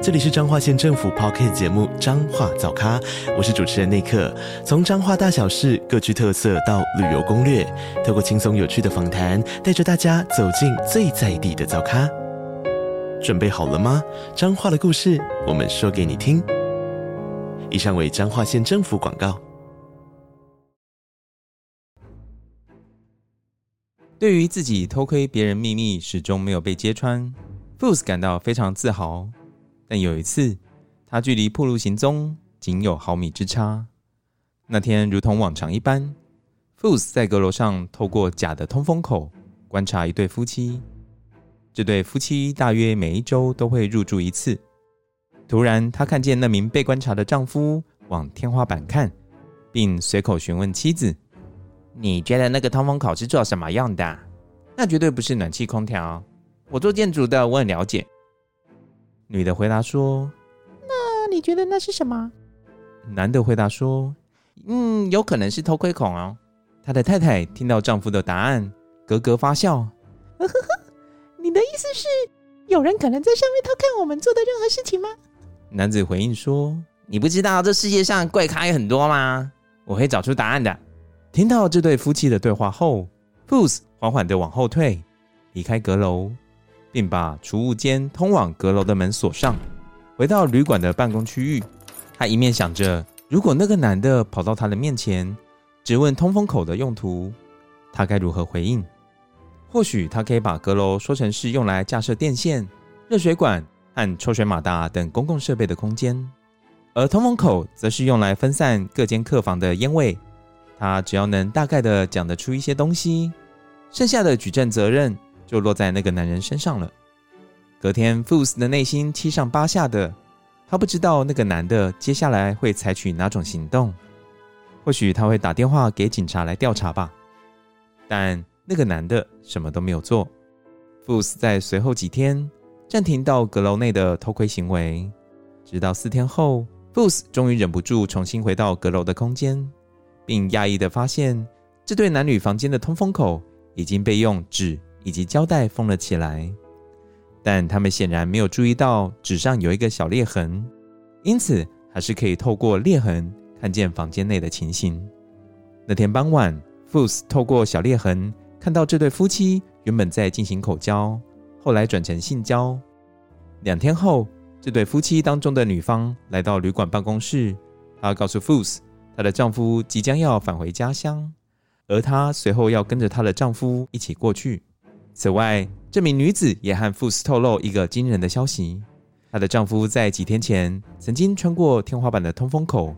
这里是彰化县政府 Podcast 节目《彰化早咖》，我是主持人内克。从彰化大小事各具特色到旅游攻略，透过轻松有趣的访谈，带着大家走进最在地的早咖。准备好了吗？彰化的故事，我们说给你听。以上为彰化县政府广告。对于自己偷窥别人秘密始终没有被揭穿，Fox 感到非常自豪。但有一次，他距离破露行踪仅有毫米之差。那天，如同往常一般，Fox 在阁楼上透过假的通风口观察一对夫妻。这对夫妻大约每一周都会入住一次。突然，他看见那名被观察的丈夫往天花板看，并随口询问妻子：“你觉得那个通风口是做什么用的？那绝对不是暖气空调。我做建筑的，我很了解。”女的回答说：“那你觉得那是什么？”男的回答说：“嗯，有可能是偷窥孔哦。”他的太太听到丈夫的答案，咯咯发笑：“呵呵呵，你的意思是有人可能在上面偷看我们做的任何事情吗？”男子回应说：“你不知道这世界上怪咖有很多吗？我会找出答案的。”听到这对夫妻的对话后，Fox 缓缓地往后退，离开阁楼。并把储物间通往阁楼的门锁上，回到旅馆的办公区域。他一面想着，如果那个男的跑到他的面前，只问通风口的用途，他该如何回应？或许他可以把阁楼说成是用来架设电线、热水管和抽水马达等公共设备的空间，而通风口则是用来分散各间客房的烟味。他只要能大概的讲得出一些东西，剩下的举证责任，就落在那个男人身上了。隔天，Fox 的内心七上八下的，他不知道那个男的接下来会采取哪种行动。或许他会打电话给警察来调查吧。但那个男的什么都没有做。Fox 在随后几天暂停到阁楼内的偷窥行为，直到四天后，Fox 终于忍不住重新回到阁楼的空间，并讶异的发现，这对男女房间的通风口已经被用纸。以及胶带封了起来，但他们显然没有注意到纸上有一个小裂痕，因此还是可以透过裂痕看见房间内的情形。那天傍晚，Fox 透过小裂痕看到这对夫妻原本在进行口交，后来转成性交。两天后，这对夫妻当中的女方来到旅馆办公室，她告诉 Fox，她的丈夫即将要返回家乡，而她随后要跟着她的丈夫一起过去。此外，这名女子也和 Fox 透露一个惊人的消息：她的丈夫在几天前曾经穿过天花板的通风口，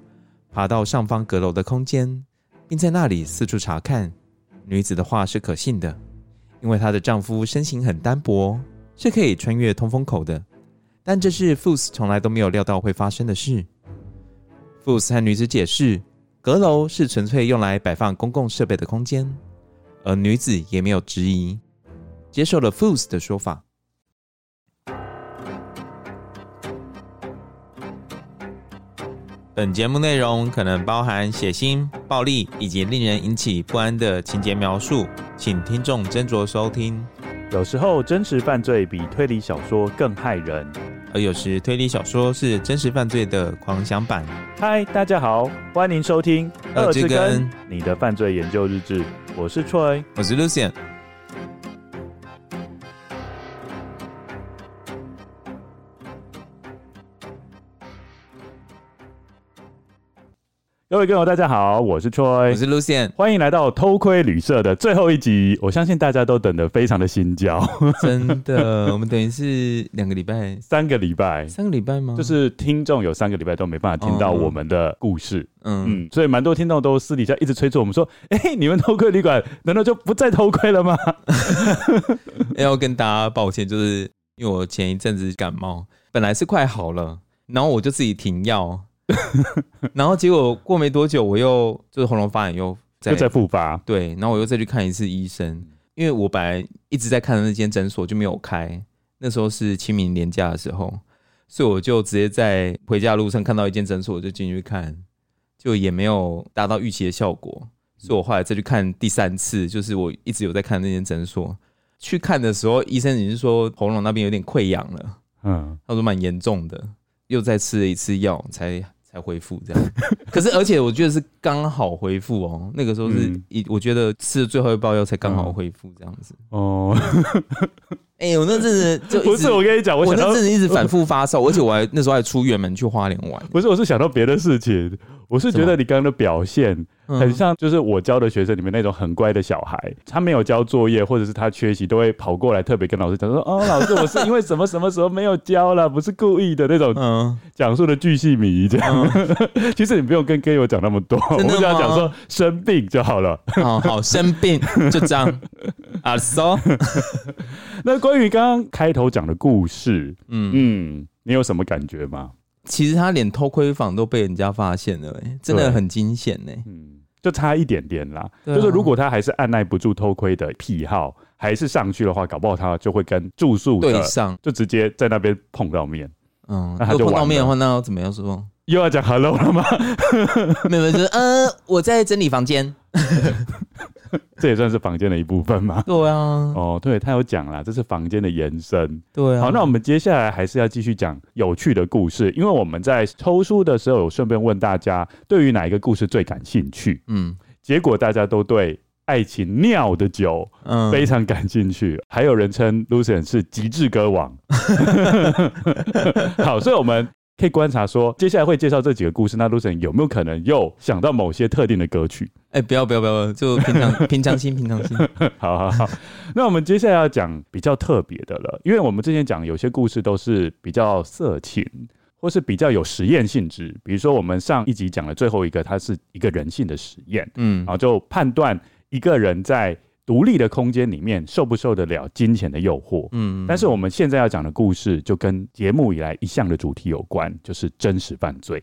爬到上方阁楼的空间，并在那里四处查看。女子的话是可信的，因为她的丈夫身形很单薄，是可以穿越通风口的。但这是 Fox 从来都没有料到会发生的事。Fox 和女子解释，阁楼是纯粹用来摆放公共设备的空间，而女子也没有质疑。接受了 Foos 的说法。本节目内容可能包含血腥、暴力以及令人引起不安的情节描述，请听众斟酌收听。有时候真实犯罪比推理小说更骇人，而有时推理小说是真实犯罪的狂想版。嗨，大家好，欢迎收听《二之根》你的犯罪研究日志。我是 Troy，我是 Lucien。各位观众，大家好，我是 Troy，我是 Lucian，欢迎来到偷窥旅社的最后一集。我相信大家都等得非常的心焦，真的。我们等于是两个礼拜，三个礼拜，三个礼拜吗？就是听众有三个礼拜都没办法听到我们的故事，嗯嗯，所以蛮多听众都私底下一直催促我们说：“哎、欸，你们偷窥旅馆难道就不再偷窥了吗？” 要跟大家抱歉，就是因为我前一阵子感冒，本来是快好了，然后我就自己停药。然后结果过没多久，我又就是喉咙发炎又再又再复发，对，然后我又再去看一次医生，因因为我本来一直在看的那间诊所就没有开，那时候是清明年假的时候，所以我就直接在回家的路上看到一间诊所，我就进去看，就也没有达到预期的效果，所以我后来再去看第三次，就是我一直有在看那间诊所，去看的时候，医生已经说喉咙那边有点溃疡了，嗯，他说蛮严重的，又再吃了一次药才。才恢复这样，可是而且我觉得是刚好恢复哦。那个时候是一，我觉得吃了最后一包药才刚好恢复这样子。哦，哎、欸，我那阵子就 不是我跟你讲，我，我那阵子一直反复发烧，而且我还那时候还出远门去花莲玩。不是，我是想到别的事情，我是觉得你刚刚的表现。很像，就是我教的学生里面那种很乖的小孩，他没有交作业，或者是他缺席，都会跑过来特别跟老师讲说：“哦，老师，我是因为什么什么时候没有交了，不是故意的那种。”嗯，讲述的巨细靡遗这样。其实你不用跟 Gay 我讲那么多，我只要讲说生病就好了。哦，好，生病就这样。啊，so，那关于刚刚开头讲的故事，嗯嗯，你有什么感觉吗？其实他连偷窥房都被人家发现了，哎，真的很惊险呢。嗯。就差一点点啦，啊、就是如果他还是按耐不住偷窥的癖好，还是上去的话，搞不好他就会跟住宿对上，就直接在那边碰到面。嗯，那他就碰到面的话，那要怎么样说？又要讲 hello 了吗？没有，就是呃，我在整理房间。这也算是房间的一部分吗？对啊，哦，对，他有讲啦，这是房间的延伸。对啊，好，那我们接下来还是要继续讲有趣的故事，因为我们在抽书的时候有顺便问大家，对于哪一个故事最感兴趣？嗯，结果大家都对爱情尿的酒，嗯，非常感兴趣，嗯、还有人称 Lucien 是极致歌王。好，所以我们。可以观察说，接下来会介绍这几个故事，那 Lucien 有没有可能又想到某些特定的歌曲？哎、欸，不要不要不要，就平常平常心平常心。好好好，那我们接下来要讲比较特别的了，因为我们之前讲有些故事都是比较色情，或是比较有实验性质。比如说我们上一集讲的最后一个，它是一个人性的实验，嗯，然后就判断一个人在。独立的空间里面受不受得了金钱的诱惑？嗯，但是我们现在要讲的故事就跟节目以来一向的主题有关，就是真实犯罪。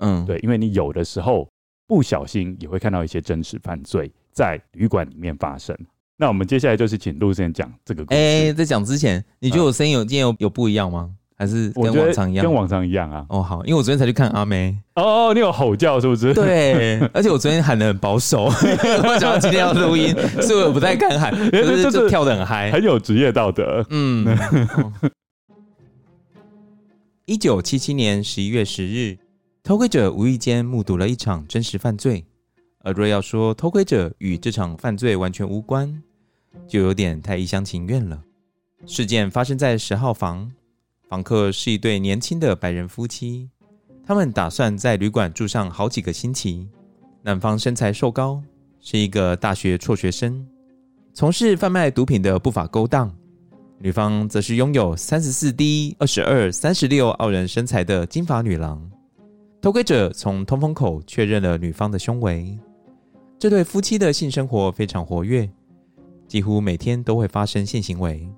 嗯，对，因为你有的时候不小心也会看到一些真实犯罪在旅馆里面发生。那我们接下来就是请 Lucien 讲这个故事。哎，在讲之前，你觉得我声音有今天有有不一样吗？还是跟往常一样，跟往常一样啊。哦，好，因为我昨天才去看阿妹。哦，你有吼叫是不是？对，而且我昨天喊的很保守，我想到今天要录音，所以我不太敢喊，可是就跳的很嗨，很有职业道德。嗯。一九七七年十一月十日，偷窥者无意间目睹了一场真实犯罪，而若要说偷窥者与这场犯罪完全无关，就有点太一厢情愿了。事件发生在十号房，房客是一对年轻的白人夫妻，他们打算在旅馆住上好几个星期。男方身材瘦高，是一个大学辍学生，从事贩卖毒品的不法勾当；女方则是拥有三十四 D、二十二、三十六傲人身材的金发女郎。偷窥者从通风口确认了女方的胸围。这对夫妻的性生活非常活跃，几乎每天都会发生性行为。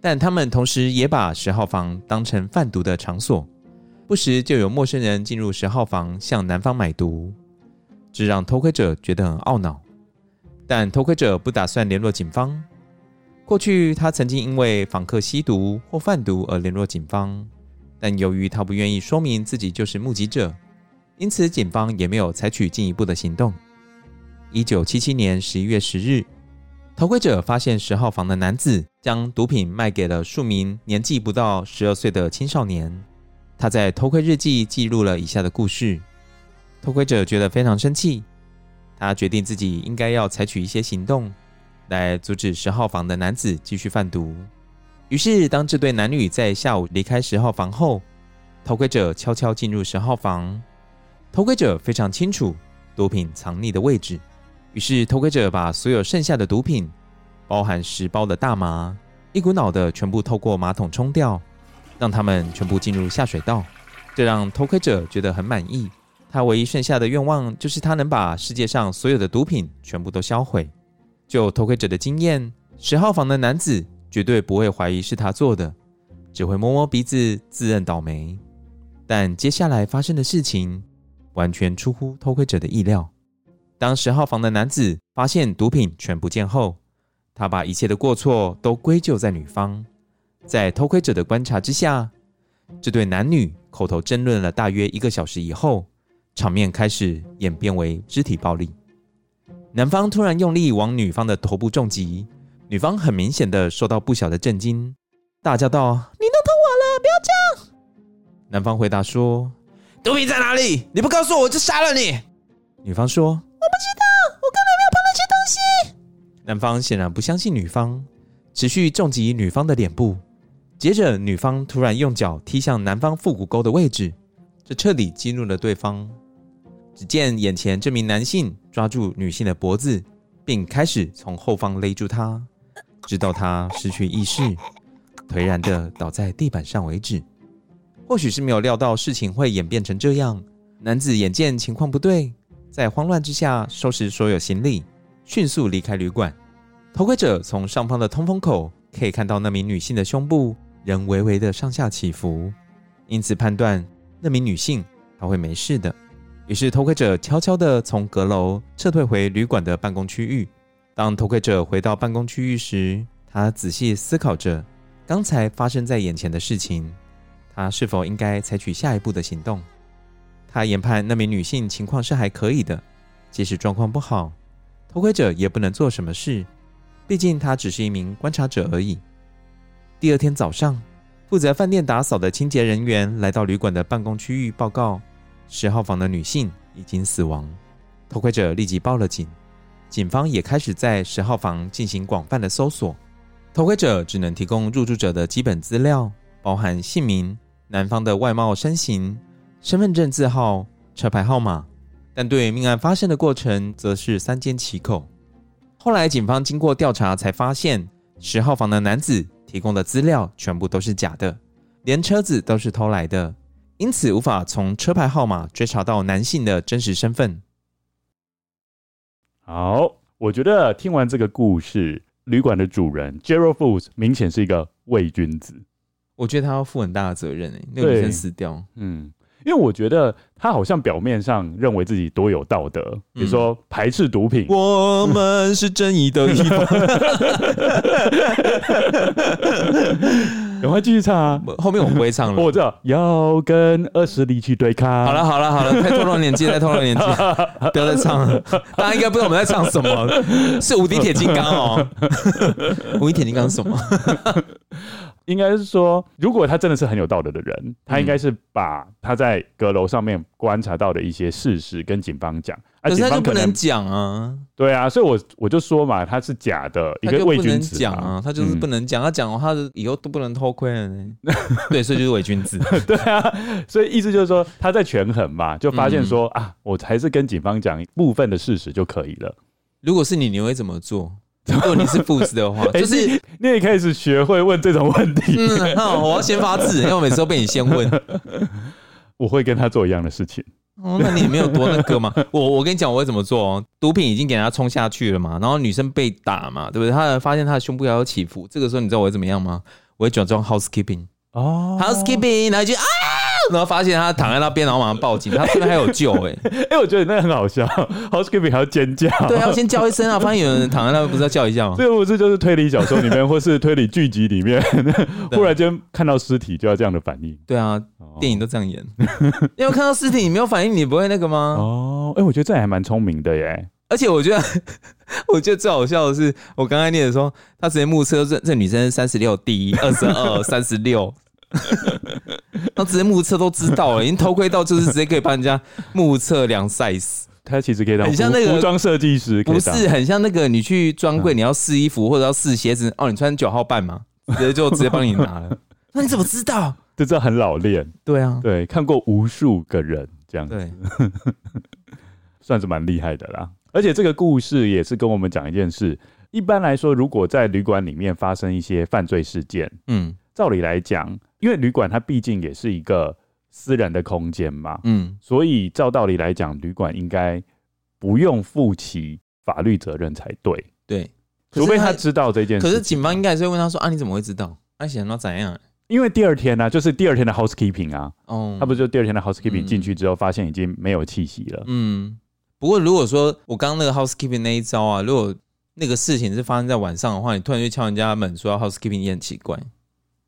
但他们同时也把十号房当成贩毒的场所，不时就有陌生人进入十号房向男方买毒，这让偷窥者觉得很懊恼。但偷窥者不打算联络警方。过去他曾经因为访客吸毒或贩毒而联络警方，但由于他不愿意说明自己就是目击者，因此警方也没有采取进一步的行动。一九七七年十一月十日。偷窥者发现十号房的男子将毒品卖给了数名年纪不到十二岁的青少年。他在偷窥日记记录了以下的故事。偷窥者觉得非常生气，他决定自己应该要采取一些行动来阻止十号房的男子继续贩毒。于是，当这对男女在下午离开十号房后，偷窥者悄悄进入十号房。偷窥者非常清楚毒品藏匿的位置。于是，偷窥者把所有剩下的毒品，包含十包的大麻，一股脑的全部透过马桶冲掉，让他们全部进入下水道。这让偷窥者觉得很满意。他唯一剩下的愿望就是他能把世界上所有的毒品全部都销毁。就偷窥者的经验，十号房的男子绝对不会怀疑是他做的，只会摸摸鼻子自认倒霉。但接下来发生的事情，完全出乎偷窥者的意料。当十号房的男子发现毒品全不见后，他把一切的过错都归咎在女方。在偷窥者的观察之下，这对男女口头争论了大约一个小时以后，场面开始演变为肢体暴力。男方突然用力往女方的头部重击，女方很明显的受到不小的震惊，大叫道：“你弄痛我了，不要这样！”男方回答说：“毒品在哪里？你不告诉我，我就杀了你。”女方说：“男方显然不相信女方，持续重击女方的脸部。接着，女方突然用脚踢向男方腹股沟的位置，这彻底激怒了对方。只见眼前这名男性抓住女性的脖子，并开始从后方勒住她，直到她失去意识，颓然的倒在地板上为止。或许是没有料到事情会演变成这样，男子眼见情况不对，在慌乱之下收拾所有行李，迅速离开旅馆。偷窥者从上方的通风口可以看到那名女性的胸部。仍微微的上下起伏，因此判断那名女性她会没事的。于是偷窥者悄悄地从阁楼撤退回旅馆的办公区域。当偷窥者回到办公区域时，他仔细思考着刚才发生在眼前的事情，他是否应该采取下一步的行动？他研判那名女性情况是还可以的，即使状况不好，偷窥者也不能做什么事，毕竟他只是一名观察者而已。第二天早上，负责饭店打扫的清洁人员来到旅馆的办公区域报告，十号房的女性已经死亡。偷窥者立即报了警，警方也开始在十号房进行广泛的搜索。偷窥者只能提供入住者的基本资料，包含姓名、男方的外貌身形、身份证字号、车牌号码，但对命案发生的过程则是三缄其口。后来，警方经过调查才发现，十号房的男子。提供的资料全部都是假的，连车子都是偷来的，因此无法从车牌号码追查到男性的真实身份。好，我觉得听完这个故事，旅馆的主人 Gerald Foos 明显是一个伪君子。我觉得他要负很大的责任诶，那个女生死掉，嗯。因为我觉得他好像表面上认为自己多有道德，比如说排斥毒品，我们是正义的一方。赶快继续唱啊！后面我不会唱了。我知道要跟恶势力去对抗。好了好了好了，太透露年纪，太透露年纪，不要再唱了。大家应该不知道我们在唱什么，是无敌铁金刚哦。无敌铁金刚是什么？应该是说，如果他真的是很有道德的人，他应该是把他在阁楼上面观察到的一些事实跟警方讲。可是他就不能讲啊。对啊，所以我我就说嘛，他是假的，一个伪君子讲啊，他就是不能讲，他讲的话以后都不能偷窥了。对，所以就是伪君子。对啊，所以意思就是说他在权衡嘛，就发现说啊，我还是跟警方讲部分的事实就可以了。如果是你，你会怎么做？如果你是 Foos 的话，就是你也开始学会问这种问题。嗯，好，我要先发制人，因为我每次都被你先问。我会跟他做一样的事情。哦，那你也没有多那个嘛？我我跟你讲，我会怎么做哦？毒品已经给他冲下去了嘛，然后女生被打嘛，对不对？他发现他的胸部要有起伏，这个时候你知道我会怎么样吗？我会假装 housekeeping 哦，housekeeping，然后就啊。然后发现他躺在那边，然后马上报警。他这边还有救哎、欸！哎、欸，我觉得那个很好笑，housekeeping 还要尖叫。对，要先叫一声啊！发现有人躺在那边，不是要叫一下吗？这个不是就是推理小说里面，或是推理剧集里面，忽然间看到尸体就要这样的反应。对啊，电影都这样演。因为看到尸体你没有反应，你不会那个吗？哦，哎、欸，我觉得这还蛮聪明的耶。而且我觉得，我觉得最好笑的是，我刚才念的说，他直接目测这这女生三十六第一二十二，三十六。他直接目测都知道了，已经偷窥到，就是直接可以帮人家目测量 size。他其实可以当很像那个服装设计师，不是很像那个你去专柜你要试衣服或者要试鞋子哦，你穿九号半嘛，直接就直接帮你拿了。那你怎么知道？这这很老练。对啊，对，看过无数个人这样子，对，算是蛮厉害的啦。而且这个故事也是跟我们讲一件事。一般来说，如果在旅馆里面发生一些犯罪事件，嗯，照理来讲。因为旅馆它毕竟也是一个私人的空间嘛，嗯，所以照道理来讲，旅馆应该不用负起法律责任才对，对，除非他知道这件事。可是警方应该还是会问他说：“啊，你怎么会知道？他想到怎样？”因为第二天呢、啊，就是第二天的 housekeeping 啊，哦，他不就第二天的 housekeeping 进去之后，发现已经没有气息了，嗯。不过如果说我刚刚那个 housekeeping 那一招啊，如果那个事情是发生在晚上的话，你突然就敲人家门说要 housekeeping 也很奇怪，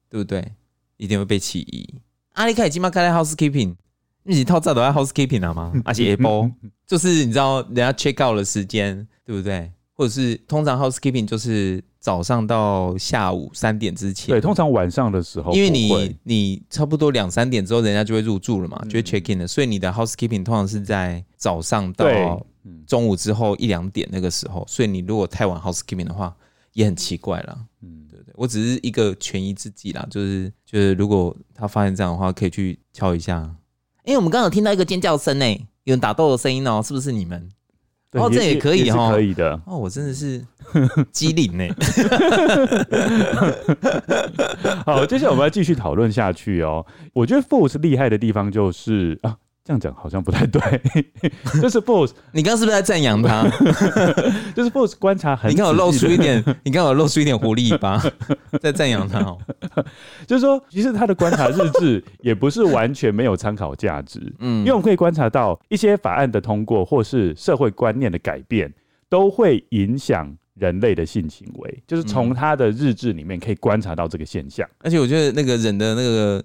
对不对？一定会被起疑。阿里凯今晚开来 housekeeping，你套炸都要 housekeeping 了吗？而且 Apple 就是你知道人家 check out 的时间，对不对？或者是通常 housekeeping 就是早上到下午三点之前。对，通常晚上的时候，因为你你差不多两三点之后，人家就会入住了嘛，就会 check in 了。所以你的 housekeeping 通常是在早上到中午之后一两点那个时候。所以你如果太晚 housekeeping 的话，也很奇怪了。嗯，我只是一个权宜之计啦，就是就是如果他发现这样的话，可以去敲一下。因为我们刚刚有听到一个尖叫声诶，有人打斗的声音哦，是不是你们？哦，这也可以哈，可以的。哦，我真的是机灵呢。好，接下来我们要继续讨论下去哦。我觉得 Force 厉害的地方就是啊。这样讲好像不太对，就是 Force，你刚刚是不是在赞扬他？就是 Boss 观察很，你看我露出一点，你看我露出一点狐狸尾巴，在赞扬他哦。就是说，其实他的观察日志也不是完全没有参考价值，嗯，因为我们可以观察到一些法案的通过或是社会观念的改变，都会影响人类的性行为，就是从他的日志里面可以观察到这个现象。而且我觉得那个人的那个。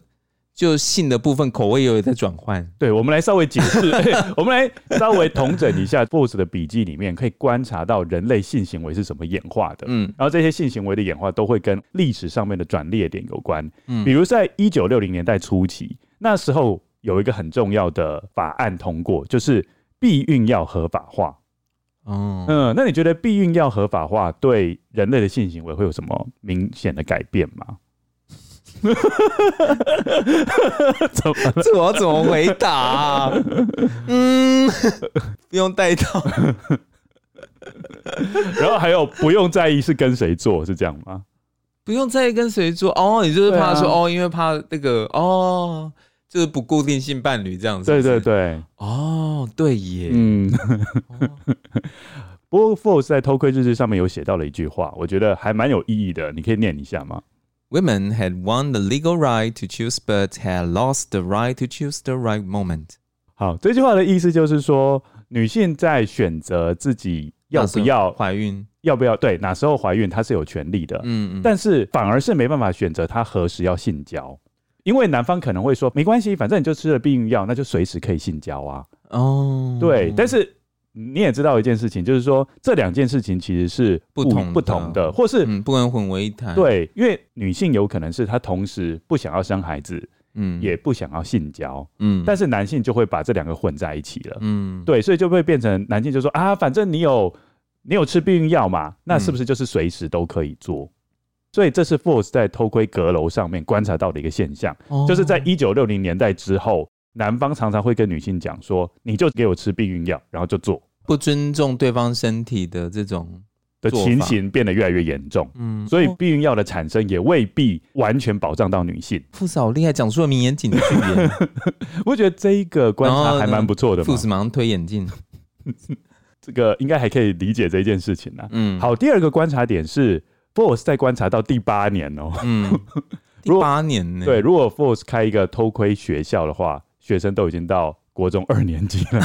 就性的部分口味又有在转换，对，我们来稍微解释，我们来稍微统整一下 Force 的笔记里面可以观察到人类性行为是怎么演化的，嗯，然后这些性行为的演化都会跟历史上面的转捩点有关，嗯，比如在一九六零年代初期，那时候有一个很重要的法案通过，就是避孕药合法化，哦，嗯，那你觉得避孕药合法化对人类的性行为会有什么明显的改变吗？怎么？这我要怎么回答啊？嗯，不用带套。然后还有不用在意是跟谁做，是这样吗？不用在意跟谁做哦，你就是怕说、啊、哦，因为怕那个哦，就是不固定性伴侣这样子。对对对，哦，对耶。嗯。不过 Force 在偷窥日志上面有写到了一句话，我觉得还蛮有意义的，你可以念一下吗？Women had won the legal right to choose, but had lost the right to choose the right moment. 好，这句话的意思就是说，女性在选择自己要不要怀孕，要不要对哪时候怀孕，她是有权利的。嗯嗯。但是反而是没办法选择她何时要性交，因为男方可能会说，没关系，反正你就吃了避孕药，那就随时可以性交啊。哦。对，但是。你也知道一件事情，就是说这两件事情其实是不同不同的，或是不能混为一谈。对，因为女性有可能是她同时不想要生孩子，嗯，也不想要性交，嗯，但是男性就会把这两个混在一起了，嗯，对，所以就会变成男性就说啊，反正你有你有吃避孕药嘛，那是不是就是随时都可以做？所以这是 Force 在偷窥阁楼上面观察到的一个现象，就是在一九六零年代之后。男方常常会跟女性讲说：“你就给我吃避孕药，然后就做。”不尊重对方身体的这种的情形变得越来越严重。嗯，所以避孕药的产生也未必完全保障到女性。富士好厉害，讲出了名言警句。我觉得这一个观察还蛮不错的。富士马上推眼镜，这个应该还可以理解这一件事情呢。嗯，好，第二个观察点是 Force 在观察到第八年哦。嗯，第八年呢？对，如果 Force 开一个偷窥学校的话。学生都已经到国中二年级了。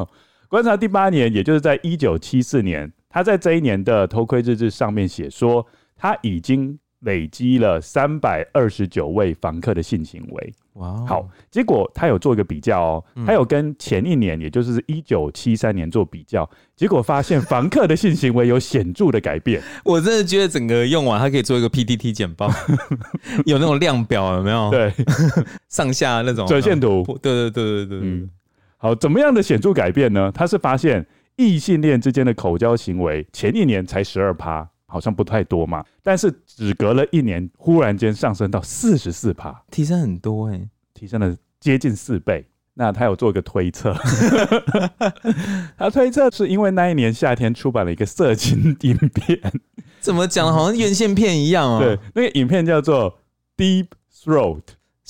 观察第八年，也就是在一九七四年，他在这一年的偷窥日志上面写说，他已经。累积了三百二十九位房客的性行为，哇！好，结果他有做一个比较哦，他有跟前一年，也就是一九七三年做比较，结果发现房客的性行为有显著的改变。我真的觉得整个用完，他可以做一个 PPT 简报，有那种量表有没有？对，上下那种折线图。对对对对对，嗯。好，怎么样的显著改变呢？他是发现异性恋之间的口交行为，前一年才十二趴。好像不太多嘛，但是只隔了一年，忽然间上升到四十四趴，提升很多哎、欸，提升了接近四倍。那他有做一个推测，他推测是因为那一年夏天出版了一个色情影片，怎么讲好像院线片一样啊？对，那个影片叫做 Deep Throat。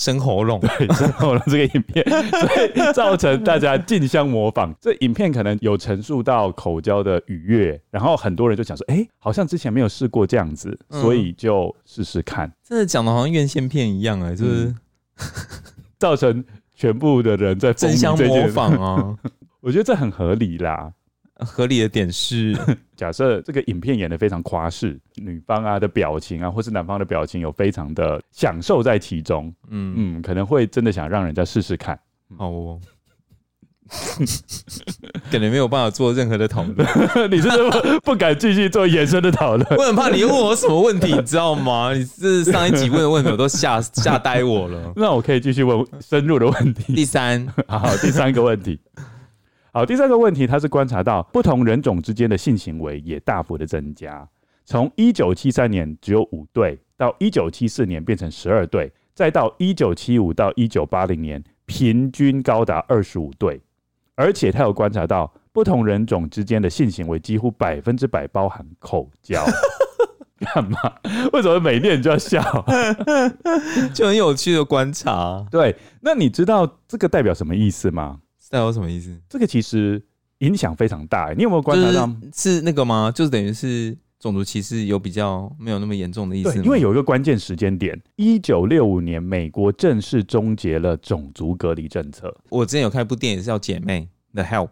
生喉咙，对，生喉咙这个影片，所以造成大家竞相模仿。这影片可能有陈述到口交的愉悦，然后很多人就想说，哎、欸，好像之前没有试过这样子，所以就试试看。嗯、真的讲的好像院线片一样哎、欸，就是、嗯、造成全部的人在争相模仿啊。我觉得这很合理啦。合理的点是，假设这个影片演得非常夸饰，女方啊的表情啊，或是男方的表情有非常的享受在其中，嗯嗯，可能会真的想让人家试试看。好哦，可能没有办法做任何的讨论，你是不是不敢继续做延伸的讨论？我很怕你问我什么问题，你知道吗？你是上一集问的问题我都吓吓呆我了。那我可以继续问深入的问题。第三，好，第三个问题。好，第三个问题，他是观察到不同人种之间的性行为也大幅的增加，从一九七三年只有五对，到一九七四年变成十二对，再到一九七五到一九八零年，平均高达二十五对，而且他有观察到不同人种之间的性行为几乎百分之百包含口交，干嘛？为什么每念就要笑？就很有趣的观察。对，那你知道这个代表什么意思吗？代表什么意思？这个其实影响非常大。你有没有观察到？是那个吗？就是等于是种族歧视有比较没有那么严重的意思。对，因为有一个关键时间点，一九六五年，美国正式终结了种族隔离政策。我之前有看一部电影是叫《姐妹》The Help，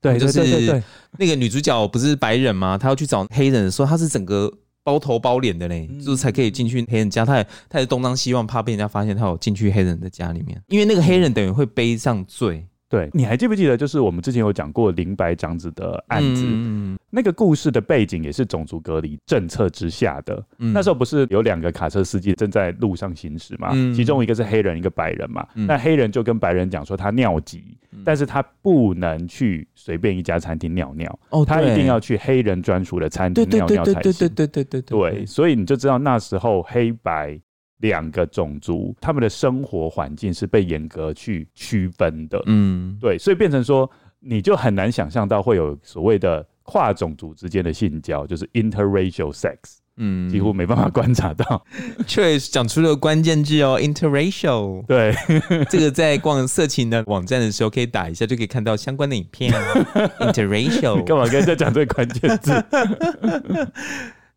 对，就是那个女主角不是白人吗？她要去找黑人的时候，她是整个包头包脸的嘞，就是才可以进去黑人家。她也她也东张西望，怕被人家发现她有进去黑人的家里面，因为那个黑人等于会背上罪。对，你还记不记得，就是我们之前有讲过林白长子的案子，嗯、那个故事的背景也是种族隔离政策之下的。嗯、那时候不是有两个卡车司机正在路上行驶嘛？嗯、其中一个是黑人，一个白人嘛。嗯、那黑人就跟白人讲说他尿急，嗯、但是他不能去随便一家餐厅尿尿，哦、他一定要去黑人专属的餐厅尿尿才行。对对对对对对对对，所以你就知道那时候黑白。两个种族，他们的生活环境是被严格去区分的，嗯，对，所以变成说，你就很难想象到会有所谓的跨种族之间的性交，就是 interracial sex，嗯，几乎没办法观察到。确实讲出了关键字哦，interracial。对，这个在逛色情的网站的时候可以打一下，就可以看到相关的影片。interracial，干嘛跟人家讲这个关键字？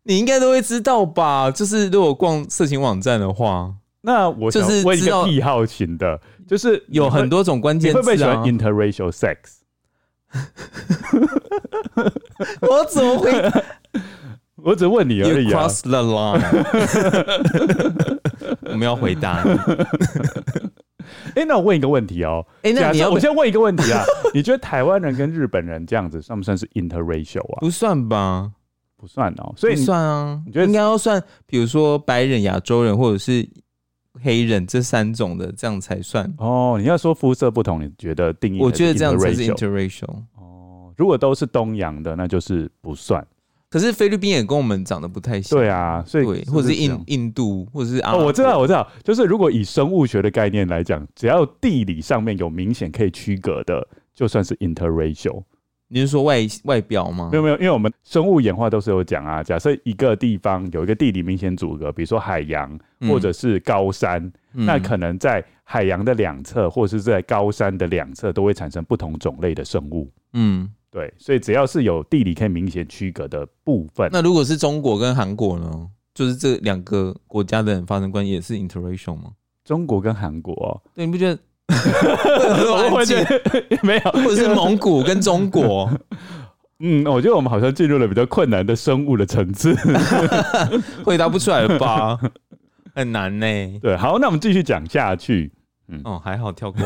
你应该都会知道吧？就是如果逛色情网站的话，那我就是问一个癖好型的，就是有很多种关键词啊。会不会喜欢 interracial sex？我怎么会？我只问你而已啊。You cross the line。我们要回答。哎、欸，那我问一个问题哦。哎、欸，那你要我先问一个问题啊？你觉得台湾人跟日本人这样子算不算是 interracial 啊？不算吧。不算哦，所以算啊？你觉得应该要算，比如说白人、亚洲人或者是黑人这三种的，这样才算哦。你要说肤色不同，你觉得定义？我觉得这样才是 interracial 哦。如果都是东洋的，那就是不算。可是菲律宾也跟我们长得不太像，对啊，所以或者是印印度，或者是啊、哦，我知道，我知道，就是如果以生物学的概念来讲，只要地理上面有明显可以区隔的，就算是 interracial。你是说外外表吗？没有没有，因为我们生物演化都是有讲啊。假设一个地方有一个地理明显阻隔，比如说海洋或者是高山，嗯、那可能在海洋的两侧或者是在高山的两侧都会产生不同种类的生物。嗯，对，所以只要是有地理可以明显区隔的部分，那如果是中国跟韩国呢？就是这两个国家的人发生关系也是 interracial 吗？中国跟韩国、喔，对，你不觉得？我会觉得没有，或者是蒙古跟中国。嗯，我觉得我们好像进入了比较困难的生物的层次，回答不出来了吧？很难呢。对，好，那我们继续讲下去。嗯，哦，还好跳过。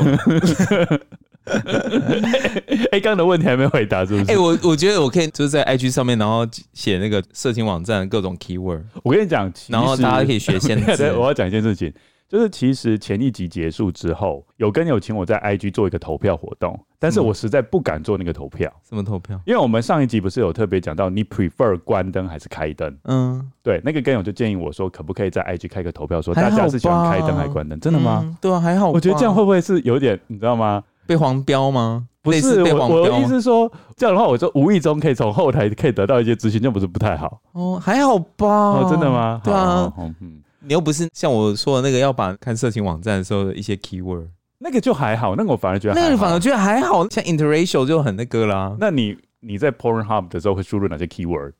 哎，刚刚的问题还没回答，是不是？哎，我我觉得我可以就是在 IG 上面，然后写那个色情网站的各种 keyword。我跟你讲，然后大家可以学先。对，我要讲一件事情。就是其实前一集结束之后，有跟有请我在 IG 做一个投票活动，但是我实在不敢做那个投票。什么投票？因为我们上一集不是有特别讲到你 prefer 关灯还是开灯？嗯，对，那个跟友就建议我说，可不可以在 IG 开个投票，说大家是喜欢开灯还是关灯？真的吗？嗯、对啊，还好。我觉得这样会不会是有点，你知道吗？被黄标吗？不是。我我的意思是说，这样的话，我就无意中可以从后台可以得到一些资讯，这不是不太好？哦，还好吧？哦，真的吗？对啊，嗯。你又不是像我说的那个要把看色情网站的时候的一些 keyword，那个就还好，那个我反而觉得那个反而觉得还好，像 interracial 就很那个啦。那你你在 Pornhub 的时候会输入哪些 keyword？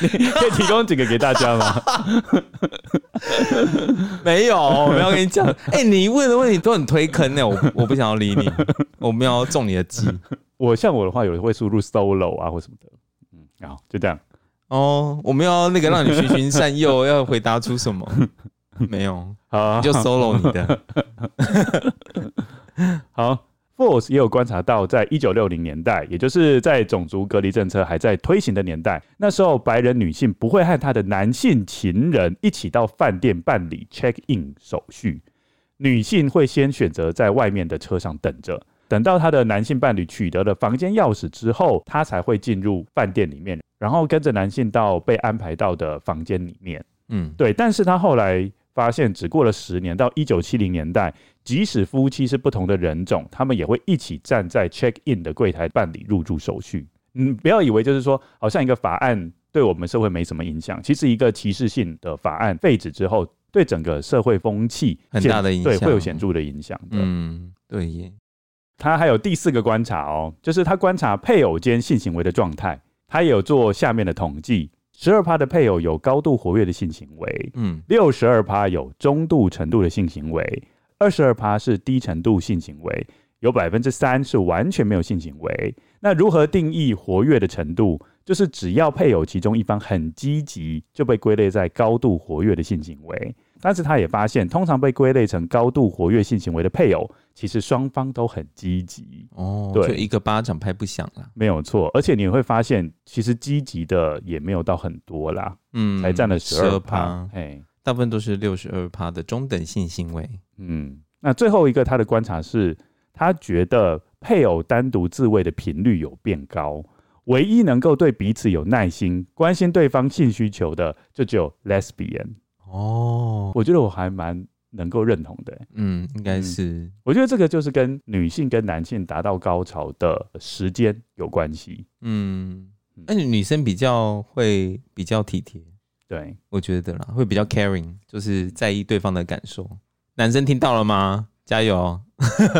你 可以提供几个给大家吗？没有，我没有跟你讲。哎、欸，你问的问题都很推坑呢，我我不想要理你，我没有要中你的计。我像我的话，有人会输入 solo 啊或什么的。嗯，好，就这样。哦，我们要那个让你循循善诱，要回答出什么？没有，好，你就 solo 你的。好，Forbes 也有观察到，在一九六零年代，也就是在种族隔离政策还在推行的年代，那时候白人女性不会和她的男性情人一起到饭店办理 check in 手续，女性会先选择在外面的车上等着，等到他的男性伴侣取得了房间钥匙之后，他才会进入饭店里面，然后跟着男性到被安排到的房间里面。嗯，对，但是他后来。发现只过了十年，到一九七零年代，即使夫妻是不同的人种，他们也会一起站在 check in 的柜台办理入住手续。嗯，不要以为就是说，好像一个法案对我们社会没什么影响。其实一个歧视性的法案废止之后，对整个社会风气很大的影响，对，会有显著的影响。嗯，对耶。他还有第四个观察哦，就是他观察配偶间性行为的状态，他也有做下面的统计。十二趴的配偶有高度活跃的性行为，嗯，六十二趴有中度程度的性行为，二十二趴是低程度性行为，有百分之三是完全没有性行为。那如何定义活跃的程度？就是只要配偶其中一方很积极，就被归类在高度活跃的性行为。但是他也发现，通常被归类成高度活跃性行为的配偶，其实双方都很积极哦，对，就一个巴掌拍不响了，没有错。而且你会发现，其实积极的也没有到很多啦，嗯，才占了十二趴，哎，大部分都是六十二趴的中等性行为。嗯，那最后一个他的观察是，他觉得配偶单独自慰的频率有变高，唯一能够对彼此有耐心、关心对方性需求的，就只有 lesbian。哦，我觉得我还蛮能够认同的。嗯，应该是、嗯。我觉得这个就是跟女性跟男性达到高潮的时间有关系。嗯，那女生比较会比较体贴，对，我觉得啦，会比较 caring，就是在意对方的感受。男生听到了吗？加油！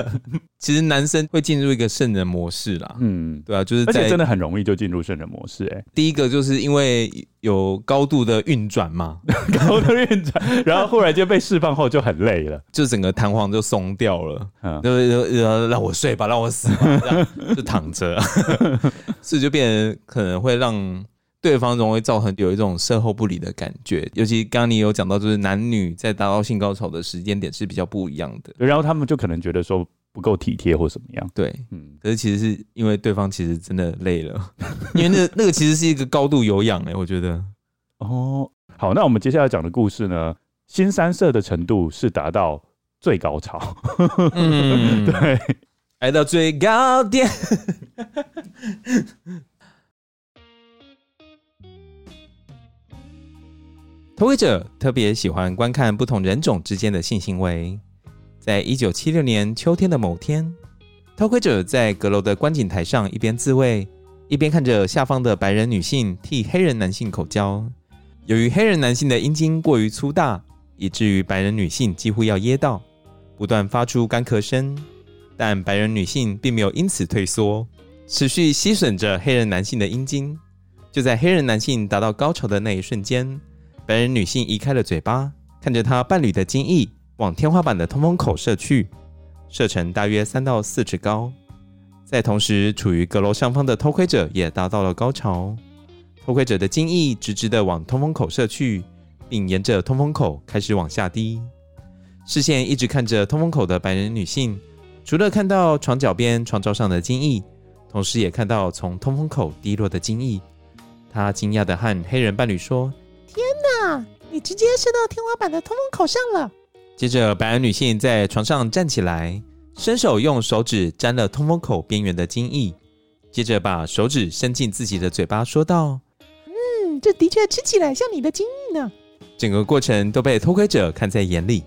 其实男生会进入一个圣人模式啦，嗯，对啊，就是而且真的很容易就进入圣人模式，欸，哎，第一个就是因为有高度的运转嘛，高度运转，然后忽然间被释放后就很累了，就整个弹簧就松掉了，嗯，就就让我睡吧，让我死吧，就躺着，所以就变成可能会让。对方容易造成有一种售后不理的感觉，尤其刚刚你有讲到，就是男女在达到性高潮的时间点是比较不一样的，然后他们就可能觉得说不够体贴或怎么样，对，嗯，可是其实是因为对方其实真的累了，因为那那个其实是一个高度有氧哎，我觉得，哦，好，那我们接下来讲的故事呢，新三色的程度是达到最高潮，嗯，对，来到最高点。偷窥者特别喜欢观看不同人种之间的性行为。在一九七六年秋天的某天，偷窥者在阁楼的观景台上一边自慰，一边看着下方的白人女性替黑人男性口交。由于黑人男性的阴茎过于粗大，以至于白人女性几乎要噎到，不断发出干咳声。但白人女性并没有因此退缩，持续吸吮着黑人男性的阴茎。就在黑人男性达到高潮的那一瞬间，白人女性移开了嘴巴，看着她伴侣的精液往天花板的通风口射去，射程大约三到四尺高。在同时，处于阁楼上方的偷窥者也达到了高潮。偷窥者的精液直直的往通风口射去，并沿着通风口开始往下滴。视线一直看着通风口的白人女性，除了看到床脚边床罩上的精液，同时也看到从通风口滴落的精液。她惊讶的和黑人伴侣说。天哪！你直接射到天花板的通风口上了。接着，白人女性在床上站起来，伸手用手指沾了通风口边缘的精液，接着把手指伸进自己的嘴巴，说道：“嗯，这的确吃起来像你的精液呢。”整个过程都被偷窥者看在眼里。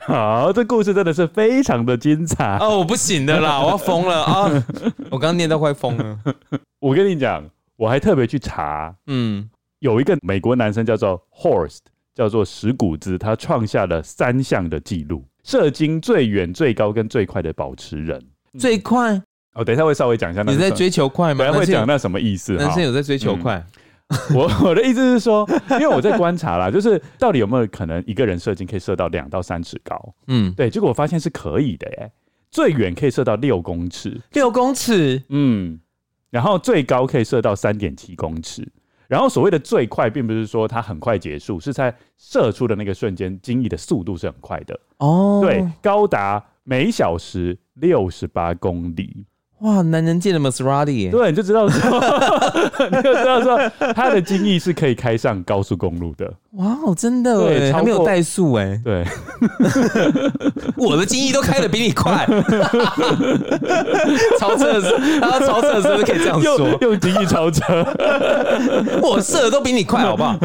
好，这故事真的是非常的精彩哦！我不行的啦，我要疯了啊！我刚刚念到快疯了。我跟你讲，我还特别去查，嗯。有一个美国男生叫做 Horst，叫做石谷子，他创下了三项的记录：射精最远、最高跟最快的保持人。最快？哦，等一下会稍微讲一下。你在追求快吗？等下会讲那什么意思？男生有在追求快？嗯、我我的意思是说，因为我在观察啦，就是到底有没有可能一个人射精可以射到两到三尺高？嗯，对。结果我发现是可以的耶。最远可以射到六公尺，六公尺，嗯，然后最高可以射到三点七公尺。然后所谓的最快，并不是说它很快结束，是在射出的那个瞬间，精液的速度是很快的哦。对，高达每小时六十八公里。哇，男人界的 Maserati，对，你就知道说，你就 知道说，他的精液是可以开上高速公路的。哇哦，真的，对，还没有怠速哎。对，我的精液都开的比你快。超车的时候，他超车的时候可以这样说，用，用精液超车，我射的都比你快，好不好？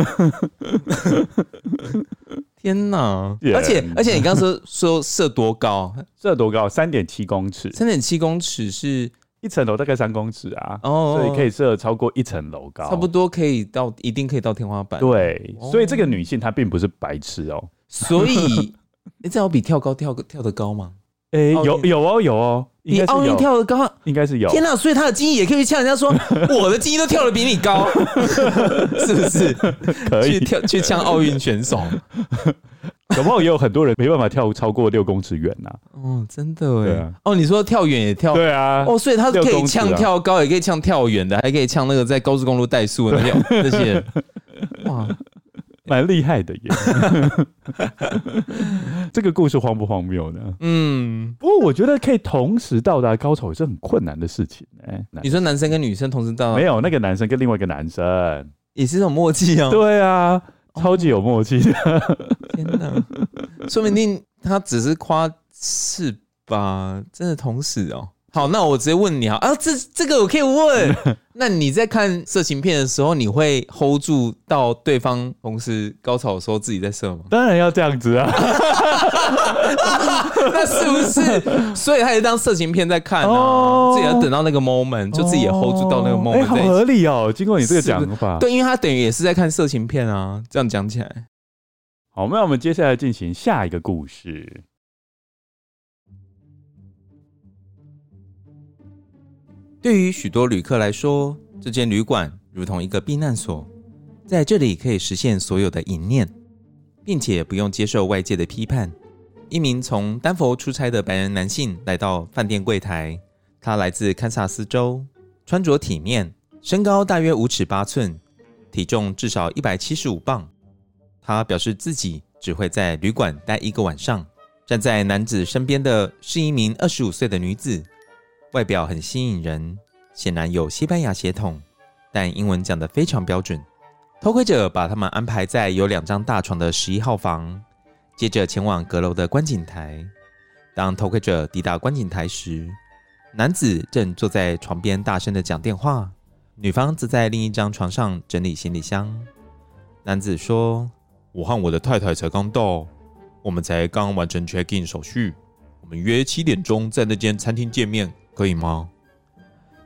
天哪而且而且，你刚刚说说射多高？射多高？三点七公尺。三点七公尺是一层楼大概三公尺啊，哦，所以可以射超过一层楼高，差不多可以到，一定可以到天花板。对，所以这个女性她并不是白痴哦。所以，你这有比跳高跳跳得高吗？哎、欸，有有哦有哦，比奥运跳得高，应该是有。天哪！所以他的精液也可以去呛人家说，我的精液都跳得比你高，是不是？可以去跳去呛奥运选手。搞不好也有很多人没办法跳超过六公尺远呐。哦，真的哎。啊、哦，你说跳远也跳？对啊。哦，所以他可以呛跳高，也可以呛跳远的，还可以呛那个在高速公路怠速的那些人。哇。蛮厉害的耶，这个故事荒不荒谬呢？嗯，不过我觉得可以同时到达高潮也是很困难的事情哎。你说男生跟女生同时到达？没有，那个男生跟另外一个男生也是一种默契哦。对啊，超级有默契的。天哪，说不定他只是夸是吧？真的同时哦。好，那我直接问你啊啊，这这个我可以问。那你在看色情片的时候，你会 hold 住到对方同时高潮的时候自己在射吗？当然要这样子啊。那是不是？所以他也当色情片在看啊，自己要等到那个 moment，就自己也 hold 住到那个 moment。哎，好合理哦。经过你这个讲法，对，因为他等于也是在看色情片啊。这样讲起来，好，那我们接下来进行下一个故事。对于许多旅客来说，这间旅馆如同一个避难所，在这里可以实现所有的隐念，并且不用接受外界的批判。一名从丹佛出差的白人男性来到饭店柜台，他来自堪萨斯州，穿着体面，身高大约五尺八寸，体重至少一百七十五磅。他表示自己只会在旅馆待一个晚上。站在男子身边的是一名二十五岁的女子。外表很吸引人，显然有西班牙血统，但英文讲得非常标准。偷窥者把他们安排在有两张大床的十一号房，接着前往阁楼的观景台。当偷窥者抵达观景台时，男子正坐在床边大声地讲电话，女方则在另一张床上整理行李箱。男子说：“我和我的太太才刚到，我们才刚完成 check in 手续，我们约七点钟在那间餐厅见面。”可以吗？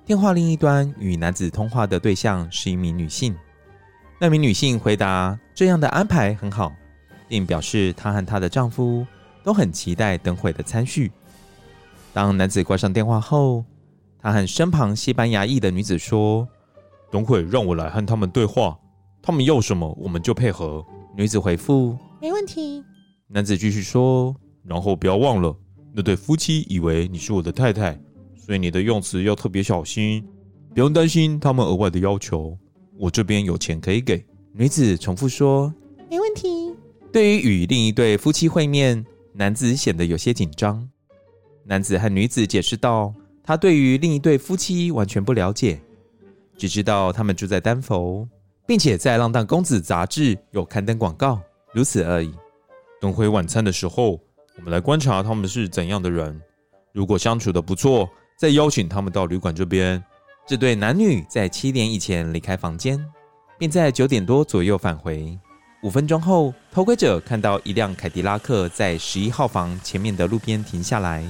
电话另一端与男子通话的对象是一名女性。那名女性回答：“这样的安排很好，并表示她和她的丈夫都很期待等会的餐叙。”当男子挂上电话后，他和身旁西班牙裔的女子说：“等会让我来和他们对话，他们要什么我们就配合。”女子回复：“没问题。”男子继续说：“然后不要忘了，那对夫妻以为你是我的太太。”所以你的用词要特别小心，不用担心他们额外的要求，我这边有钱可以给。女子重复说：“没问题。”对于与另一对夫妻会面，男子显得有些紧张。男子和女子解释道：“他对于另一对夫妻完全不了解，只知道他们住在丹佛，并且在《浪荡公子》杂志有刊登广告，如此而已。等回晚餐的时候，我们来观察他们是怎样的人。如果相处的不错。”再邀请他们到旅馆这边。这对男女在七点以前离开房间，并在九点多左右返回。五分钟后，偷窥者看到一辆凯迪拉克在十一号房前面的路边停下来。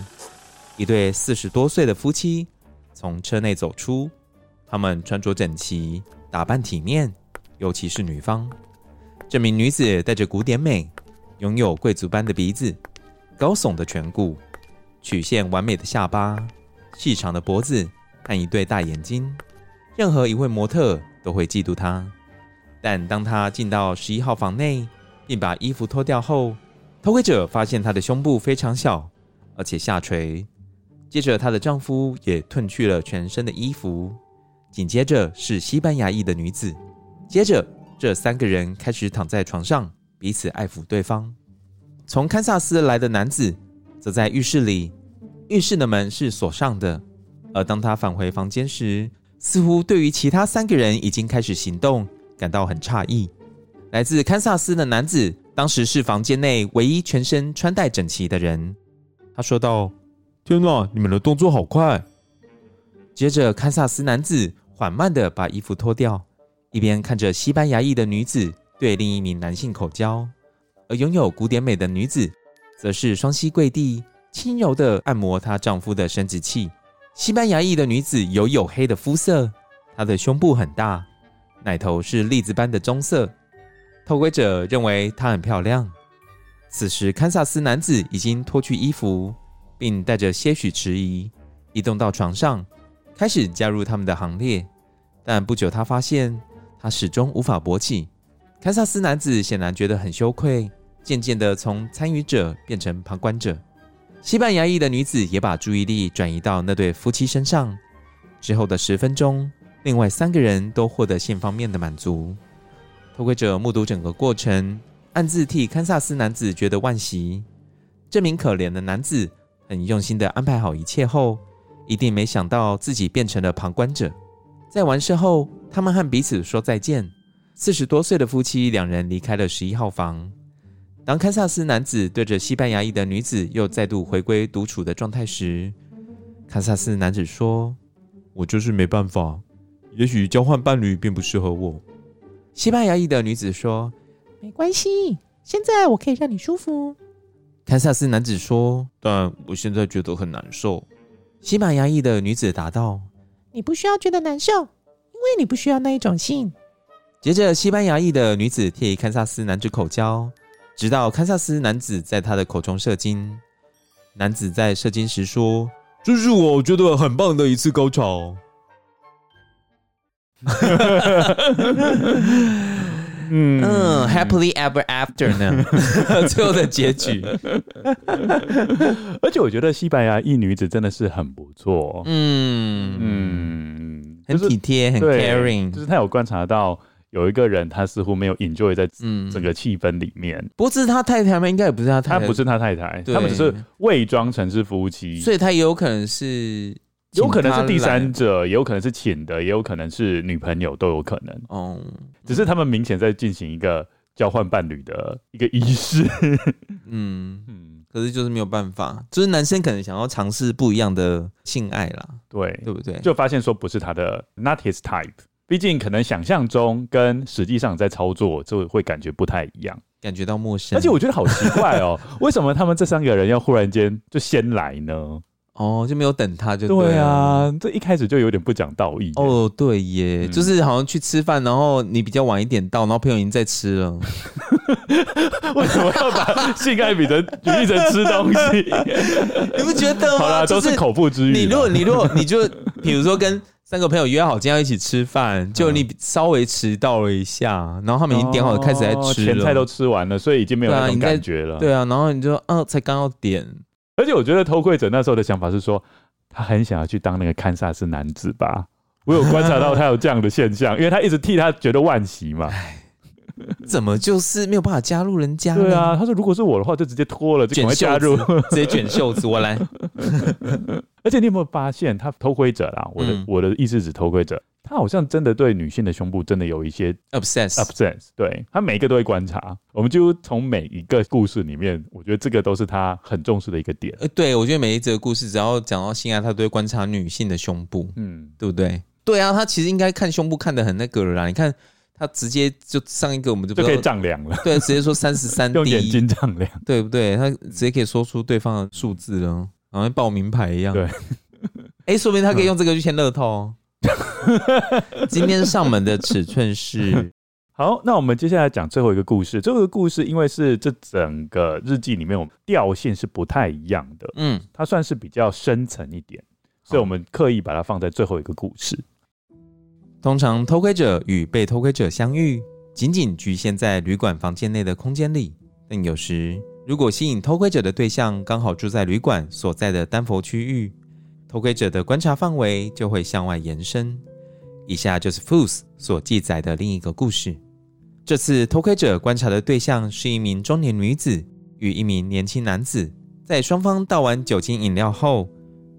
一对四十多岁的夫妻从车内走出，他们穿着整齐，打扮体面，尤其是女方。这名女子带着古典美，拥有贵族般的鼻子，高耸的颧骨，曲线完美的下巴。细长的脖子和一对大眼睛，任何一位模特都会嫉妒她。但当她进到十一号房内，并把衣服脱掉后，偷窥者发现她的胸部非常小，而且下垂。接着她的丈夫也褪去了全身的衣服，紧接着是西班牙裔的女子，接着这三个人开始躺在床上，彼此爱抚对方。从堪萨斯来的男子则在浴室里，浴室的门是锁上的，而当他返回房间时，似乎对于其他三个人已经开始行动感到很诧异。来自堪萨斯的男子当时是房间内唯一全身穿戴整齐的人，他说道：“天哪，你们的动作好快！”接着，堪萨斯男子缓慢地把衣服脱掉，一边看着西班牙裔的女子对另一名男性口交。而拥有古典美的女子，则是双膝跪地，轻柔地按摩她丈夫的生殖器。西班牙裔的女子有黝黑的肤色，她的胸部很大，奶头是栗子般的棕色。偷窥者认为她很漂亮。此时，堪萨斯男子已经脱去衣服，并带着些许迟疑，移动到床上，开始加入他们的行列。但不久，他发现他始终无法勃起。堪萨斯男子显然觉得很羞愧，渐渐地从参与者变成旁观者。西班牙裔的女子也把注意力转移到那对夫妻身上。之后的十分钟，另外三个人都获得性方面的满足。偷窥者目睹整个过程，暗自替堪萨斯男子觉得惋惜。这名可怜的男子很用心地安排好一切后，一定没想到自己变成了旁观者。在完事后，他们和彼此说再见。四十多岁的夫妻两人离开了十一号房。当堪萨斯男子对着西班牙裔的女子又再度回归独处的状态时，堪萨斯男子说：“我就是没办法，也许交换伴侣并不适合我。”西班牙裔的女子说：“没关系，现在我可以让你舒服。”堪萨斯男子说：“但我现在觉得很难受。”西班牙裔的女子答道：“你不需要觉得难受，因为你不需要那一种性。”接着，西班牙裔的女子替堪萨斯男子口交，直到堪萨斯男子在他的口中射精。男子在射精时说：“这是我觉得很棒的一次高潮。”嗯嗯，Happily ever after 呢？最后的结局。而且我觉得西班牙裔女子真的是很不错。嗯嗯，很体贴，很 caring，就是她有观察到。有一个人，他似乎没有 enjoy 在整个气氛里面。嗯、不是他太太吗？应该也不是他太太，他不是他太太，他们只是伪装成是夫妻，所以他也有可能是，有可能是第三者，也有可能是请的，也有可能是女朋友，都有可能。哦，只是他们明显在进行一个交换伴侣的一个仪式。嗯 嗯，可是就是没有办法，就是男生可能想要尝试不一样的性爱啦，对对不对？就发现说不是他的，not his type。毕竟，可能想象中跟实际上在操作就会感觉不太一样，感觉到陌生。而且我觉得好奇怪哦，为什么他们这三个人要忽然间就先来呢？哦，就没有等他就对，对啊，这一开始就有点不讲道义。哦，对耶，嗯、就是好像去吃饭，然后你比较晚一点到，然后朋友已经在吃了。为什么要把性爱比成比喻成吃东西？你不觉得吗？好啦，都是口腹之欲。你如果你如果你就比如说跟。三个朋友约好今天要一起吃饭，就你稍微迟到了一下，然后他们已经点好了，开始在吃了，前菜都吃完了，所以已经没有那种感觉了。对啊，然后你就啊，才刚要点。而且我觉得偷窥者那时候的想法是说，他很想要去当那个堪萨斯男子吧。我有观察到他有这样的现象，因为他一直替他觉得惋惜嘛。怎么就是没有办法加入人家？对啊，他说如果是我的话，就直接脱了，就赶快加入，直接卷袖子，我来。而且你有没有发现，他偷窥者啦？我的、嗯、我的意思是偷窥者，他好像真的对女性的胸部真的有一些 obsess obsess。对，他每一个都会观察。我们就从每一个故事里面，我觉得这个都是他很重视的一个点。呃，对，我觉得每一则故事只要讲到性爱，他都会观察女性的胸部，嗯，对不对？对啊，他其实应该看胸部看得很那个了啦。你看。他直接就上一个，我们就就可以丈量了。对，直接说 三十三用眼睛丈量，对不对？他直接可以说出对方的数字了，好像报名牌一样。对，哎、欸，说不定他可以用这个去签乐透。今天上门的尺寸是 好，那我们接下来讲最后一个故事。最后一个故事，因为是这整个日记里面，我们调性是不太一样的。嗯，它算是比较深层一点，所以我们刻意把它放在最后一个故事。通常，偷窥者与被偷窥者相遇，仅仅局限在旅馆房间内的空间里。但有时，如果吸引偷窥者的对象刚好住在旅馆所在的丹佛区域，偷窥者的观察范围就会向外延伸。以下就是 Fuchs 所记载的另一个故事。这次偷窥者观察的对象是一名中年女子与一名年轻男子。在双方倒完酒精饮料后，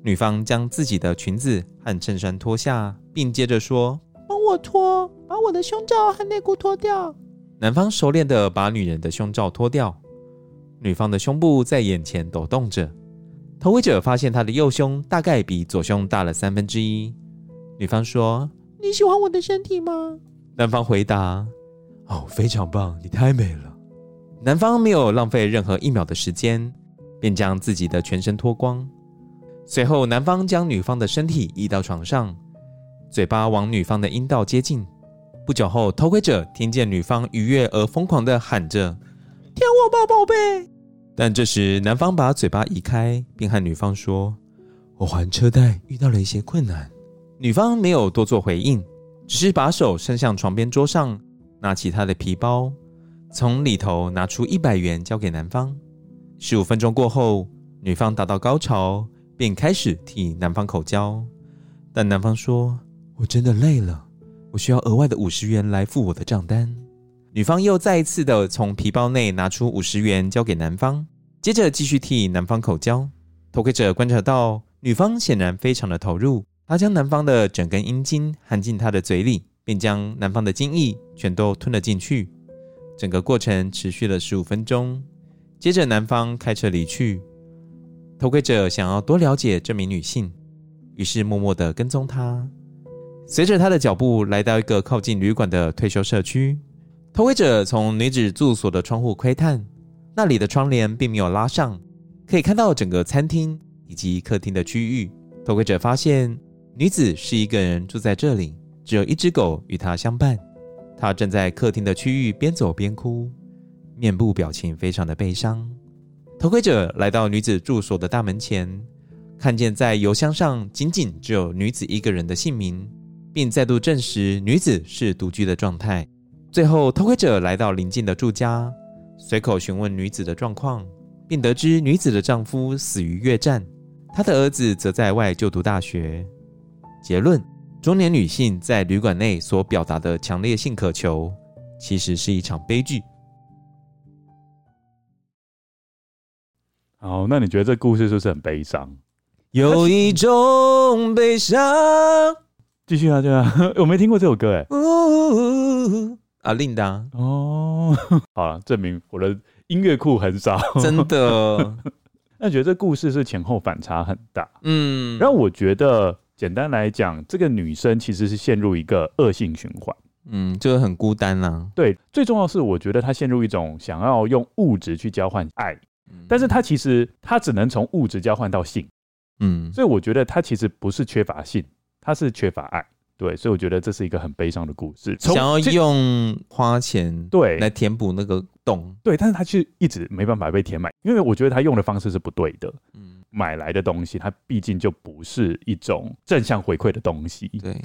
女方将自己的裙子和衬衫脱下，并接着说：“我脱，把我的胸罩和内裤脱掉。”男方熟练的把女人的胸罩脱掉，女方的胸部在眼前抖动着。偷窥者发现她的右胸大概比左胸大了三分之一。女方说：“你喜欢我的身体吗？”男方回答：“哦，非常棒，你太美了。”男方没有浪费任何一秒的时间，便将自己的全身脱光。随后，男方将女方的身体移到床上，嘴巴往女方的阴道接近。不久后，偷窥者听见女方愉悦而疯狂的喊着：“舔我吧，宝贝！”但这时，男方把嘴巴移开，并和女方说：“我还车贷遇到了一些困难。”女方没有多做回应，只是把手伸向床边桌上，拿起她的皮包，从里头拿出一百元交给男方。十五分钟过后，女方达到高潮，便开始替男方口交，但男方说：“我真的累了。”我需要额外的五十元来付我的账单。女方又再一次的从皮包内拿出五十元交给男方，接着继续替男方口交。偷窥者观察到，女方显然非常的投入，她将男方的整根阴茎含进她的嘴里，并将男方的精液全都吞了进去。整个过程持续了十五分钟。接着男方开车离去。偷窥者想要多了解这名女性，于是默默的跟踪她。随着他的脚步来到一个靠近旅馆的退休社区，偷窥者从女子住所的窗户窥探，那里的窗帘并没有拉上，可以看到整个餐厅以及客厅的区域。偷窥者发现女子是一个人住在这里，只有一只狗与她相伴。她正在客厅的区域边走边哭，面部表情非常的悲伤。偷窥者来到女子住所的大门前，看见在邮箱上仅仅只有女子一个人的姓名。并再度证实女子是独居的状态。最后，偷窥者来到邻近的住家，随口询问女子的状况，并得知女子的丈夫死于越战，她的儿子则在外就读大学。结论：中年女性在旅馆内所表达的强烈性渴求，其实是一场悲剧。好，那你觉得这故事是不是很悲伤？有一种悲伤。继续啊，对啊，我没听过这首歌哎。啊琳达哦，好了，证明我的音乐库很少，真的。那觉得这故事是前后反差很大，嗯。然后我觉得，简单来讲，这个女生其实是陷入一个恶性循环，嗯，就是很孤单啊。对，最重要是我觉得她陷入一种想要用物质去交换爱，但是她其实她只能从物质交换到性，嗯，所以我觉得她其实不是缺乏性。他是缺乏爱，对，所以我觉得这是一个很悲伤的故事。想要用花钱对来填补那个洞，对，但是他却一直没办法被填满，因为我觉得他用的方式是不对的。嗯，买来的东西，它毕竟就不是一种正向回馈的东西。对，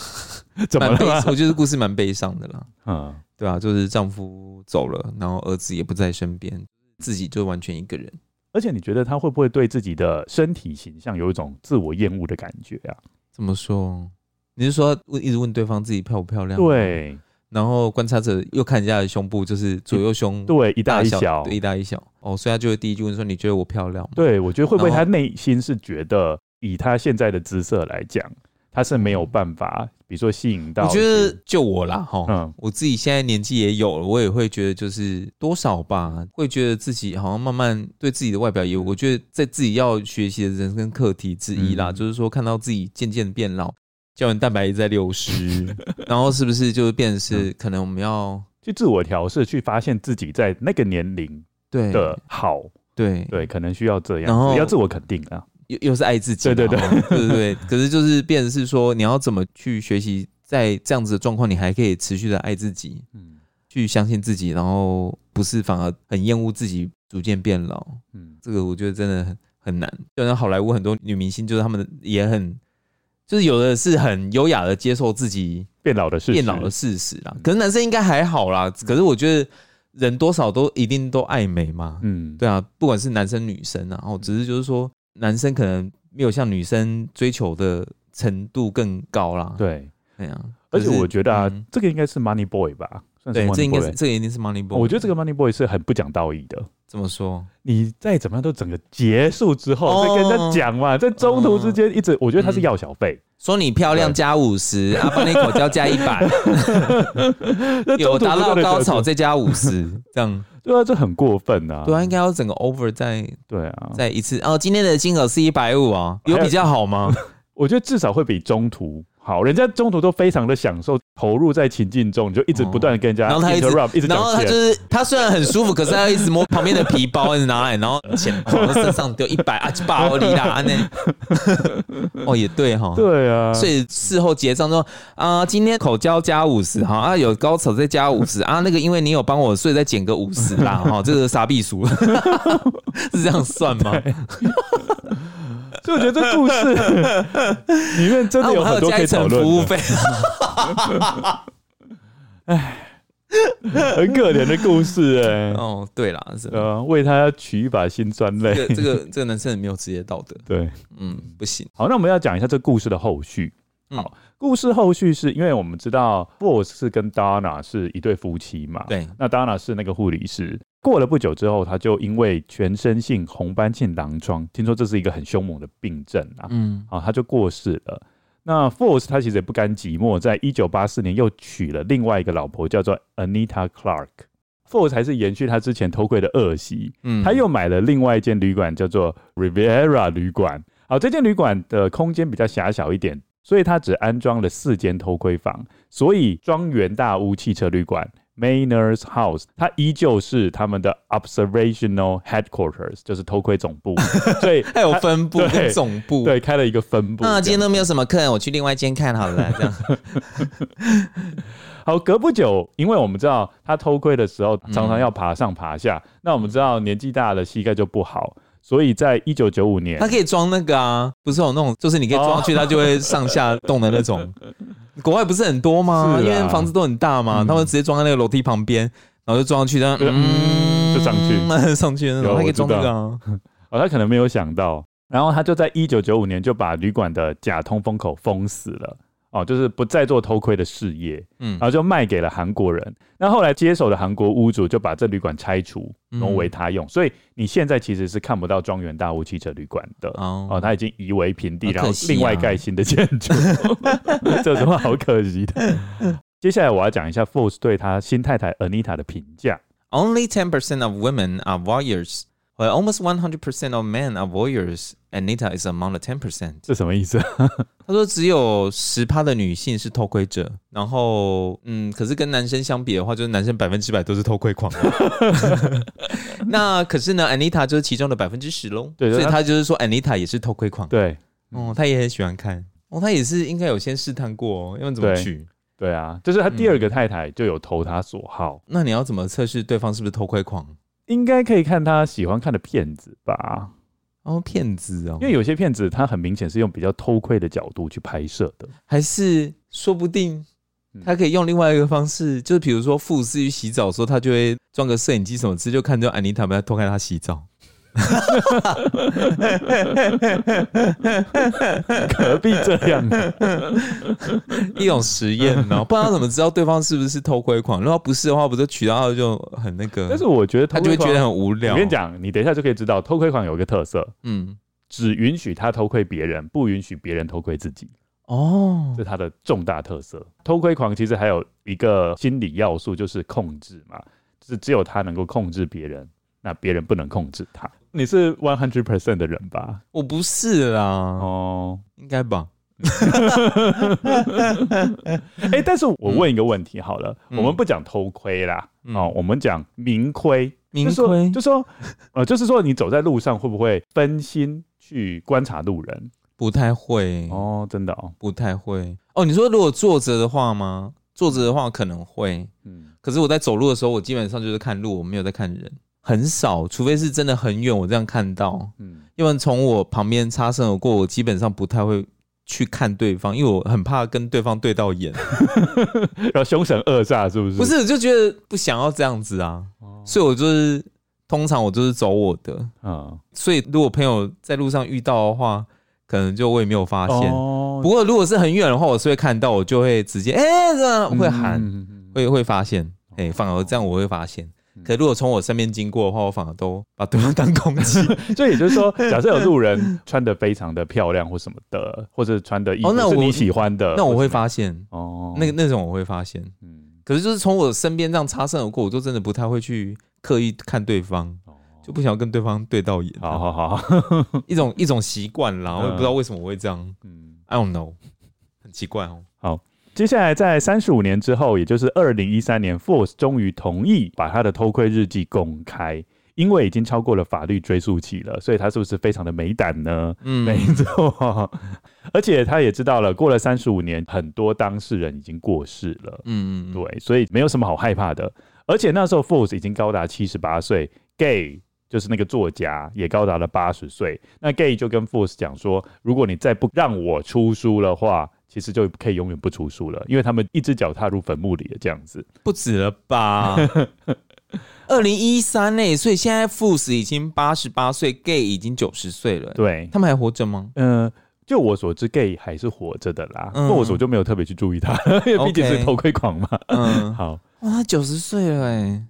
怎么了？我觉得故事蛮悲伤的啦。嗯，对啊，就是丈夫走了，然后儿子也不在身边，自己就完全一个人。而且你觉得他会不会对自己的身体形象有一种自我厌恶的感觉啊？怎么说？你是说问一直问对方自己漂不漂亮？对，然后观察者又看人家的胸部，就是左右胸对一大一小，对一大一小。哦，所以他就会第一句问说：“你觉得我漂亮吗？”对，我觉得会不会他内心是觉得，以他现在的姿色来讲。他是没有办法，比如说吸引到。我觉得就我啦，哈，嗯，我自己现在年纪也有了，我也会觉得就是多少吧，会觉得自己好像慢慢对自己的外表也，我觉得在自己要学习的人生课题之一啦，嗯、就是说看到自己渐渐变老，胶原蛋白也在流失，然后是不是就变成是可能我们要去自我调试，去发现自己在那个年龄对。的好，对。对，可能需要这样，然后要自我肯定啊。又又是爱自己，对对对对对对。可是就是变成是说，你要怎么去学习，在这样子的状况，你还可以持续的爱自己，嗯，去相信自己，然后不是反而很厌恶自己逐渐变老，嗯，这个我觉得真的很很难。就像好莱坞很多女明星，就是她们也很，就是有的是很优雅的接受自己变老的事实，变老的事实啦。可是男生应该还好啦，可是我觉得人多少都一定都爱美嘛，嗯，对啊，不管是男生女生啊，然后只是就是说。男生可能没有像女生追求的程度更高啦。对，对啊。而且我觉得啊，嗯这个应该是 Money Boy 吧？算是对这应该是这个一定是 Money Boy。我觉得这个 Money Boy 是很不讲道义的。怎么说？你再怎么样都整个结束之后、哦再跟人家讲嘛，在中途之间一直，我觉得他是要小费。说你漂亮加五十，啊，帮你口交加一百，那有达到高潮再加五十，这样 对啊，这很过分啊！对啊，应该要整个 over 再对啊，再一次。哦，今天的金额是一百五啊，有比较好吗？我觉得至少会比中途好，人家中途都非常的享受，投入在情境中，你就一直不断的跟人家然后他一直 interrupt，一直然后。他就是他虽然很舒服，可是他要一直摸旁边的皮包，一直拿来，然后钱往身上丢一百啊，八欧里啦 那。哦，也对哈。对啊，所以事后结账说啊，今天口交加五十哈啊，有高潮再加五十啊，那个因为你有帮我，所以再减个五十啦哈，这个傻逼数 是这样算吗？所以我觉得这故事 里面真啊，的有很多可以讨加一层服务费。很可怜的故事哎。哦，对啦，是呃，为他取一把辛酸泪。这个这个这个男生很没有职业道德，对，嗯，不行。好，那我们要讲一下这故事的后续。嗯好，故事后续是因为我们知道 Boss 是跟 Donna 是一对夫妻嘛，对，那 Donna 是那个护理师。过了不久之后，他就因为全身性红斑性狼疮，听说这是一个很凶猛的病症啊，嗯啊，他就过世了。那 Force 他其实也不甘寂寞，在一九八四年又娶了另外一个老婆，叫做 Anita Clark。Force 还是延续他之前偷窥的恶习，嗯他又买了另外一间旅馆，叫做 Riviera 旅馆。好，这间旅馆的空间比较狭小一点，所以他只安装了四间偷窥房，所以庄园大屋汽车旅馆 Maynard's House，它依旧是他们的 Observational Headquarters，就是偷窥总部。所以 还有分部总部。对，开了一个分部。那今天都没有什么客人，我去另外一间看好了。这样，好，隔不久，因为我们知道他偷窥的时候常常要爬上爬下，那我们知道年纪大了膝盖就不好，所以在一九九五年它，可以装那个啊，不是有那种，就是你可以装上去，它就会上下动的那种。国外不是很多吗？啊因为房子都很大嘛，嗯他们直接装在那个楼梯旁边，然后就装上去，然后嗯就上去 上去的那种，它可以装那个啊。哦，他可能没有想到，然后他就在一九九五年就把旅馆的假通风口封死了。哦，就是不再做偷窥的事业，嗯然后就卖给了韩国人。那后来接手的韩国屋主就把这旅馆拆除，嗯挪为他用。所以你现在其实是看不到庄园大屋汽车旅馆的。哦哦，他已经夷为平地，然后另外盖新的建筑，这有什么好可惜的？接下来我要讲一下 Force 对他新太太 Anita 的评价。Only ten percent of women are voyeurs, almost one hundred percent of men are voyeurs. Anita is among the ten percent. 这什么意思？他说只有十趴的女性是偷窥者，然后嗯，可是跟男生相比的话，就是男生百分之百都是偷窥狂。那可是呢，Anita 就是其中的百分之十喽。对所以他就是说 Anita 也是偷窥狂。对哦，他也很喜欢看。哦，他也是应该有先试探过哦，要怎么对取？对啊，就是他第二个太太就有投他所好，那你要怎么测试对方是不是偷窥狂？应该可以看他喜欢看的片子吧。哦，骗子哦，因为有些片子他很明显是用比较偷窥的角度去拍摄的。还是说不定他可以用另外一个方式，就是比如说傅斯去洗澡的时候，他就会装个摄影机什么之类，就看到安妮塔们在偷看他洗澡。何必这样？一种实验呢，不然他怎么知道对方是不是偷窥狂？如果不是的话，不就取到他就很那个？但是我觉得他就会觉得很……很无聊。我跟你，讲，你等一下就可以知道，偷窥狂有一个特色，嗯，只允许他偷窥别人，不允许别人偷窥自己，哦这是他的重大特色。偷窥狂其实还有一个心理要素，就是控制嘛，就是只有他能够控制别人，那别人不能控制他。你是 one hundred percent 的人吧？我不是啦，哦，应该吧？哎、但是我问一个问题好了，嗯我们不讲偷窥啦，嗯哦，我们讲明窥。明窥就说，呃，就是说你走在路上会不会分心去观察路人？不太会，哦，真的哦，不太会。哦，你说如果坐着的话吗？坐着的话可能会，嗯，可是我在走路的时候，我基本上就是看路，我没有在看人，很少，除非是真的很远，我这样看到。嗯，因为从我旁边擦身而过，我基本上不太会去看对方，因为我很怕跟对方对到眼。然后凶神恶煞是不是？不，是，就觉得不想要这样子啊，所以我就是通常我就是走我的。嗯，所以如果朋友在路上遇到的话，可能就我也没有发现。哦不过如果是很远的话，我是会看到，我就会直接哎、欸，这样会喊，嗯会会发现，哎、欸，反而这样我会发现。可如果从我身边经过的话，我反而都把对方当空气。所以也就是说，假设有路人穿得非常的漂亮或什么的，或者穿的衣服是你喜欢的，那我会发现哦，那个那种我会发现。嗯，可是就是从我身边这样擦身而过，我就真的不太会去刻意看对方，就不想要跟对方对到眼。好好好，一种一种习惯啦，我也不知道为什么我会这样。嗯，I don't know，很奇怪哦。好。接下来，在三十五年之后，也就是二零一三年，Force 终于同意把他的偷窥日记公开，因为已经超过了法律追诉期了，所以他是不是非常的没胆呢？嗯，没错。而且他也知道了，过了三十五年，很多当事人已经过世了。嗯嗯，对，所以没有什么好害怕的。而且那时候 Force 已经高达七十八岁，Gay 就是那个作家也高达了八十岁。那 Gay 就跟 Force 讲说，如果你再不让我出书的话，其实就可以永远不出书了，因为他们一只脚踏入坟墓里了，这样子不止了吧？二零一三呢，所以现在 Force 已经八十八岁，Gay 已经九十岁了。对，他们还活着吗？嗯、呃，就我所知，Gay 还是活着的啦。嗯，我所就没有特别去注意他，因为毕竟是偷窥狂嘛。嗯，好，哇，九十岁了哎。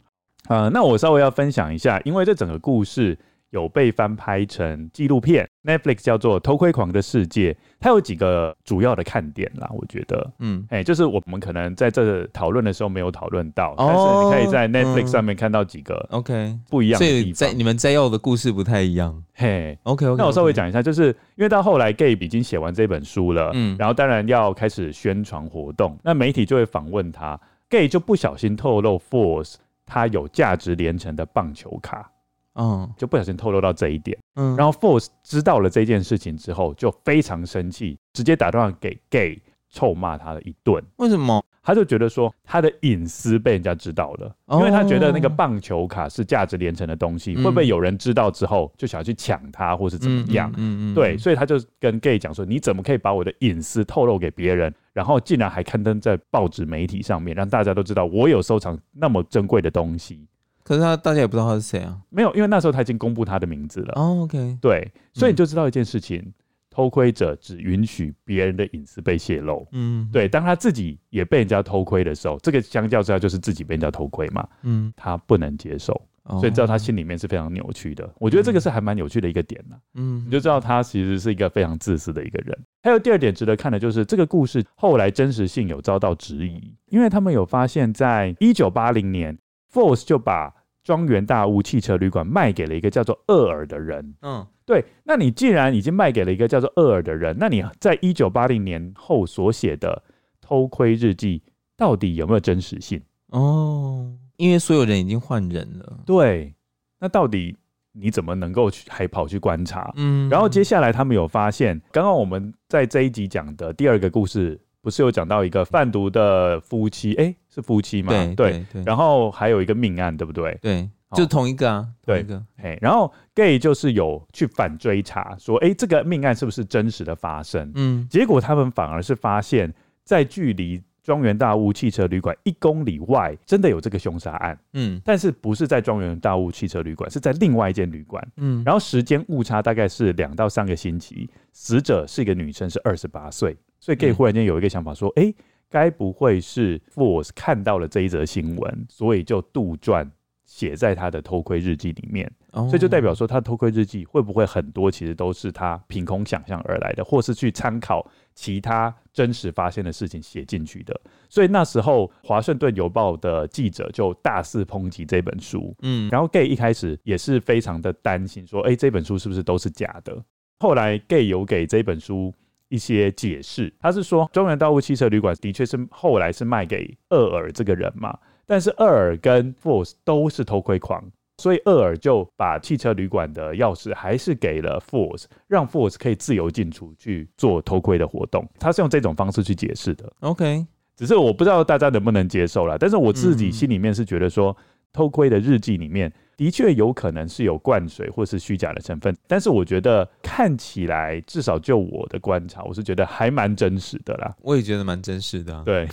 啊、呃，那我稍微要分享一下，因为这整个故事。有被翻拍成纪录片，Netflix 叫做《偷窥狂的世界》，它有几个主要的看点啦，我觉得，嗯，哎、欸，就是我们可能在这讨论的时候没有讨论到，哦，但是你可以在 Netflix 上面看到几个 OK 不一样的地方，所以在你们摘要的故事不太一样，嘿，OK OK，那我稍微讲一下，就是因为到后来 Gabe 已经写完这本书了，嗯，然后当然要开始宣传活动，那媒体就会访问他，Gabe 就不小心透露 Force 他有价值连城的棒球卡。嗯，就不小心透露到这一点。嗯，然后 Force 知道了这件事情之后，就非常生气，直接打电话给 Gay，臭骂他了一顿。为什么？他就觉得说他的隐私被人家知道了，因为他觉得那个棒球卡是价值连城的东西，会不会有人知道之后就想要去抢它，或是怎么样？嗯嗯，对，所以他就跟 Gay 讲说：“你怎么可以把我的隐私透露给别人？然后竟然还刊登在报纸媒体上面，让大家都知道我有收藏那么珍贵的东西。”可是他大家也不知道他是谁啊？没有，因为那时候他已经公布他的名字了。哦，OK，对，所以你就知道一件事情：偷窥者只允许别人的隐私被泄露。嗯，对，当他自己也被人家偷窥的时候，这个相较之下就是自己被人家偷窥嘛。嗯，他不能接受，所以知道他心里面是非常扭曲的。我觉得这个是还蛮有趣的一个点呢。嗯，你就知道他其实是一个非常自私的一个人。还有第二点值得看的就是这个故事后来真实性有遭到质疑，因为他们有发现，在一九八零年。Force 就把庄园大屋汽车旅馆卖给了一个叫做厄尔的人。嗯，对。那你既然已经卖给了一个叫做厄尔的人，那你在一九八零年后所写的偷窥日记到底有没有真实性？哦，因为所有人已经换人了。对。那到底你怎么能够去还跑去观察？嗯。然后接下来他们有发现，刚刚我们在这一集讲的第二个故事。不是有讲到一个贩毒的夫妻？哎、欸，是夫妻吗？对对对。然后还有一个命案，对不对？对，就同一个啊，同一个。哎，然后 Gay 就是有去反追查，说，哎、欸，这个命案是不是真实的发生？嗯，结果他们反而是发现，在距离庄园大屋汽车旅馆一公里外，真的有这个凶杀案。嗯，但是不是在庄园大屋汽车旅馆，是在另外一间旅馆。嗯，然后时间误差大概是两到三个星期，死者是一个女生，是二十八岁。所以 Gay 忽然间有一个想法，说：“哎、嗯，该不会是 Force 看到了这一则新闻，所以就杜撰写在他的偷窥日记里面？所以就代表说，他的偷窥日记会不会很多其实都是他凭空想象而来的，或是去参考其他真实发现的事情写进去的？所以那时候华盛顿邮报的记者就大肆抨击这本书。嗯，然后 Gay 一开始也是非常的担心，说：哎、欸，这本书是不是都是假的？后来 Gay 有给这本书。一些解释，他是说中原道路汽车旅馆的确是后来是卖给厄尔这个人嘛，但是厄尔跟 Force 都是偷窥狂，所以厄尔就把汽车旅馆的钥匙还是给了 Force，让 Force 可以自由进出去做偷窥的活动。他是用这种方式去解释的。OK，只是我不知道大家能不能接受啦，但是我自己心里面是觉得说，偷窥的日记里面。的确有可能是有灌水或是虚假的成分，但是我觉得看起来，至少就我的观察，我是觉得还蛮真实的啦。我也觉得蛮真实的啊。对，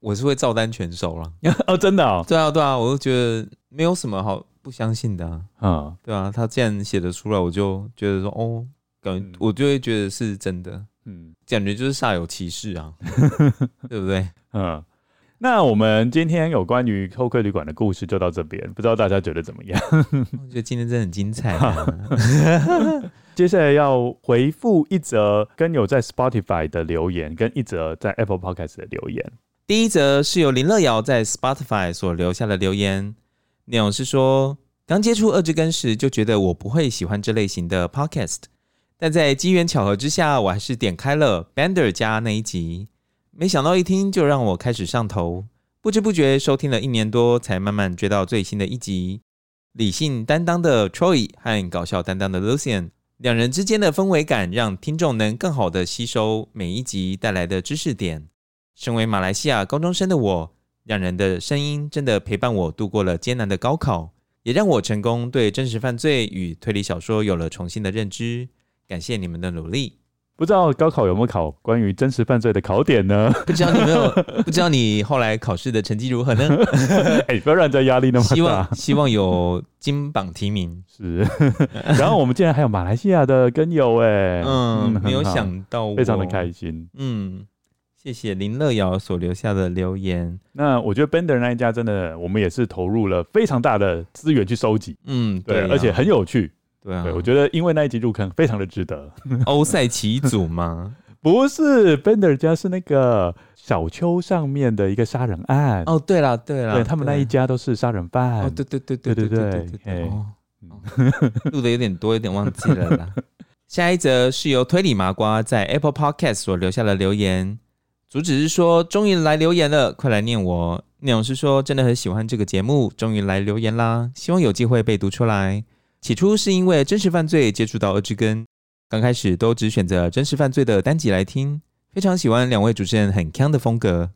我是会照单全收了。哦，真的哦。对啊，对啊，我就觉得没有什么好不相信的啊。嗯，对啊，他既然写得出来，我就觉得说，哦，感觉我就会觉得是真的，嗯感觉就是煞有其事啊，对不对？嗯。那我们今天有关于偷窥旅馆的故事就到这边，不知道大家觉得怎么样？我觉得今天真的很精彩、啊。接下来要回复一则跟有在 Spotify 的留言，跟一则在 Apple Podcast 的留言。第一则是由林乐瑶在 Spotify 所留下的留言，内容是说，刚接触二之根时就觉得我不会喜欢这类型的 Podcast，但在机缘巧合之下，我还是点开了 Bender 家那一集。没想到一听就让我开始上头，不知不觉收听了一年多，才慢慢追到最新的一集。理性担当的 Troy 和搞笑担当的 Lucian，两人之间的氛围感，让听众能更好的吸收每一集带来的知识点。身为马来西亚高中生的我，两人的声音真的陪伴我度过了艰难的高考，也让我成功对真实犯罪与推理小说有了重新的认知。感谢你们的努力。不知道高考有没有考关于真实犯罪的考点呢？不知道你有没有，不知道你后来考试的成绩如何呢？哎，不要让人家压力那么大。希望希望有金榜题名。是，然后我们竟然还有马来西亚的跟友哎，嗯，没有想到我，非常的开心。嗯，谢谢林乐瑶所留下的留言。那我觉得 Bender 那一家真的，我们也是投入了非常大的资源去收集，嗯，对，啊而且很有趣。对啊，对，我觉得因为那一集入坑，非常的值得。欧赛奇组吗？不是 Bender 家是那个小丘上面的一个杀人案。哦，对了对了，对他们那一家都是杀人犯。哦，对对对对对对对哦，录的有点多，有点忘记了啦。下一则是由推理麻瓜在 Apple Podcast 所留下的留言，主旨是说终于来留言了，快来念我。内容是说真的很喜欢这个节目，终于来留言啦，希望有机会被读出来。起初是因为真实犯罪接触到恶之根，刚开始都只选择真实犯罪的单集来听，非常喜欢两位主持人很锵的风格，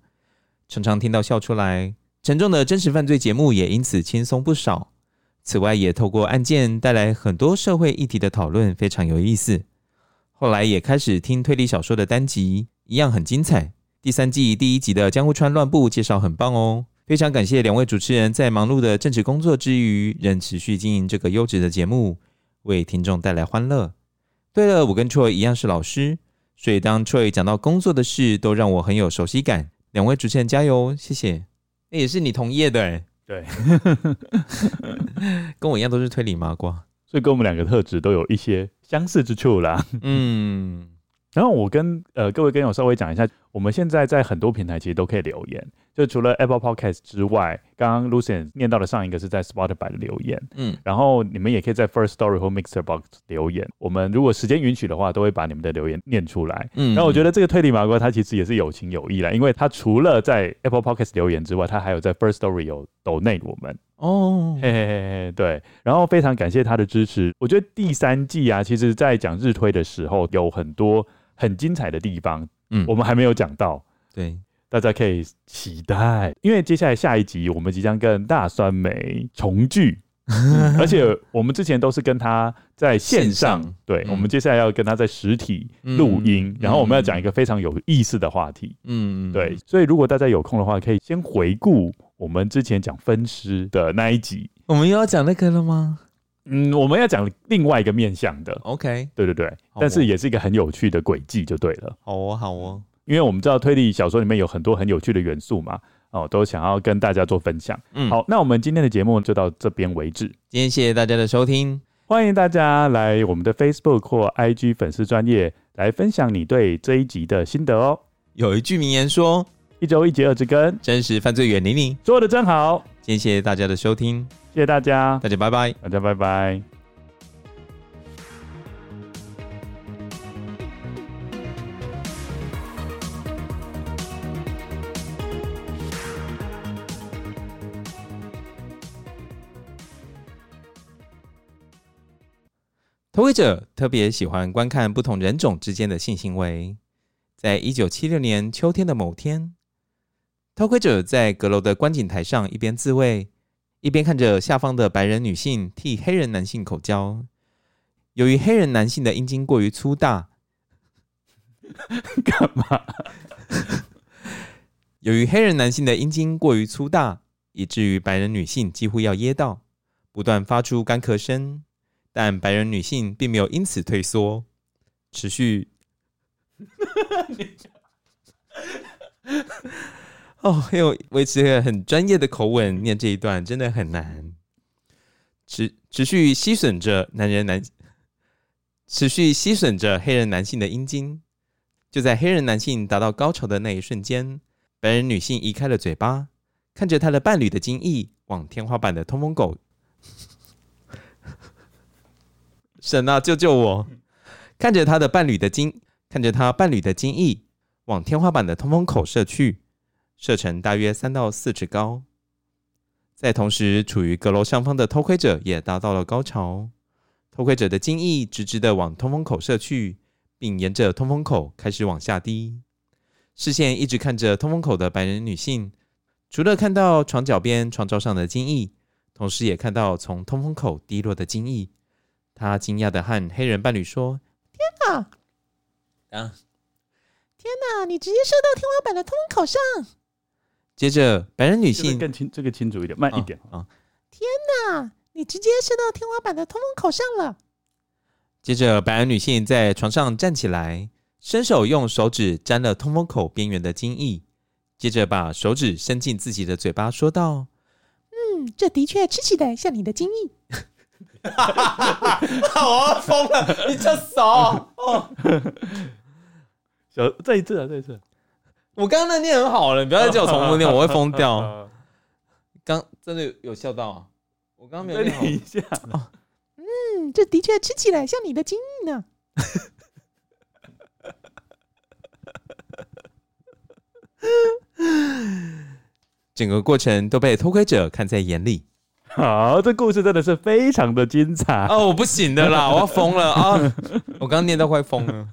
常常听到笑出来。沉重的真实犯罪节目也因此轻松不少。此外，也透过案件带来很多社会议题的讨论，非常有意思。后来也开始听推理小说的单集，一样很精彩。第三季第一集的江户川乱步介绍很棒哦，非常感谢两位主持人在忙碌的正职工作之余，仍持续经营这个优质的节目，为听众带来欢乐。对了，我跟 Troy 一样是老师，所以当 Troy 讲到工作的事，都让我很有熟悉感。两位主持人加油，谢谢。那也是你同业的哎，对，跟我一样都是推理麻瓜。所以跟我们两个特质都有一些相似之处啦。嗯，然后我跟呃各位跟友稍微讲一下，我们现在在很多平台其实都可以留言，就除了 Apple Podcast 之外，刚刚 Lucian 念到的上一个是在 Spotify 的留言，嗯，然后你们也可以在 First Story 或 Mixer Box 留言，我们如果时间允许的话，都会把你们的留言念出来。嗯，然后我觉得这个推理麻瓜他其实也是有情有义啦，因为他除了在 Apple Podcast 留言之外，他还有在 First Story 有 donate 我们。哦，嘿嘿嘿嘿，对，然后非常感谢他的支持。我觉得第三季啊，其实在讲日推的时候，有很多很精彩的地方，嗯，我们还没有讲到，对，大家可以期待，因为接下来下一集我们即将跟大酸梅重聚，嗯 而且我们之前都是跟他在线上，对，嗯。我们接下来要跟他在实体录音，嗯然后我们要讲一个非常有意思的话题，嗯，对，所以如果大家有空的话，可以先回顾我们之前讲分尸的那一集。我们又要讲那个了吗嗯，我们要讲另外一个面向的，？OK，对对对，哦但是也是一个很有趣的轨迹，就对了。好哦，好哦，因为我们知道推理小说里面有很多很有趣的元素嘛，哦，都想要跟大家做分享。嗯，，好，那我们今天的节目就到这边为止。今天谢谢大家的收听，欢迎大家来我们的 Facebook 或 IG 粉丝专业来分享你对这一集的心得哦。有一句名言说一周一集二之根，真实犯罪远离你。做的真好，今天谢谢大家的收听，谢谢大家，大家拜拜。大家拜拜。偷窥者特别喜欢观看不同人种之间的性行为。在一九七六年秋天的某天，偷窥者在阁楼的观景台上一边自慰，一边看着下方的白人女性替黑人男性口交。由于黑人男性的阴茎过于粗大，干嘛？由于黑人男性的阴茎过于粗大，以至于白人女性几乎要噎到，不断发出干咳声。但白人女性并没有因此退缩，持续。哦，要维持一个很专业的口吻念这一段，真的很难。持持续吸吮着男人男，持续吸吮着黑人男性的阴茎。就在黑人男性达到高潮的那一瞬间，白人女性移开了嘴巴，看着她的伴侣的精液往天花板的通风口。神啊，救救我！看着他的伴侣的精，看着他伴侣的精液往天花板的通风口射去，射程大约三到四尺高。在同时，处于阁楼上方的偷窥者也达到了高潮。偷窥者的精翼直直的往通风口射去，并沿着通风口开始往下滴。视线一直看着通风口的白人女性，除了看到床脚边床罩上的精翼，同时也看到从通风口滴落的精翼。她惊讶的和黑人伴侣说：“天哪！啊，天哪！你直接射到天花板的通风口上。”接着，白人女性更清，这个清楚一点，慢一点啊！天哪！你直接射到天花板的通风口上了。接着，白人女性在床上站起来，伸手用手指沾了通风口边缘的精液，接着把手指伸进自己的嘴巴，说道：“嗯，这的确吃起来像你的精液。”哈哈哈！我要疯了！你这手哦，小再一次啊，再一次！我刚刚那念很好了，你不要再叫我重复念，我会疯掉。刚真的有笑到啊！我刚刚没有念一下哦。嗯，这的确吃起来像你的精液呢。整个过程都被偷窥者看在眼里。好，这故事真的是非常的精彩哦！我不行的啦，我要疯了啊！我刚刚念到快疯了。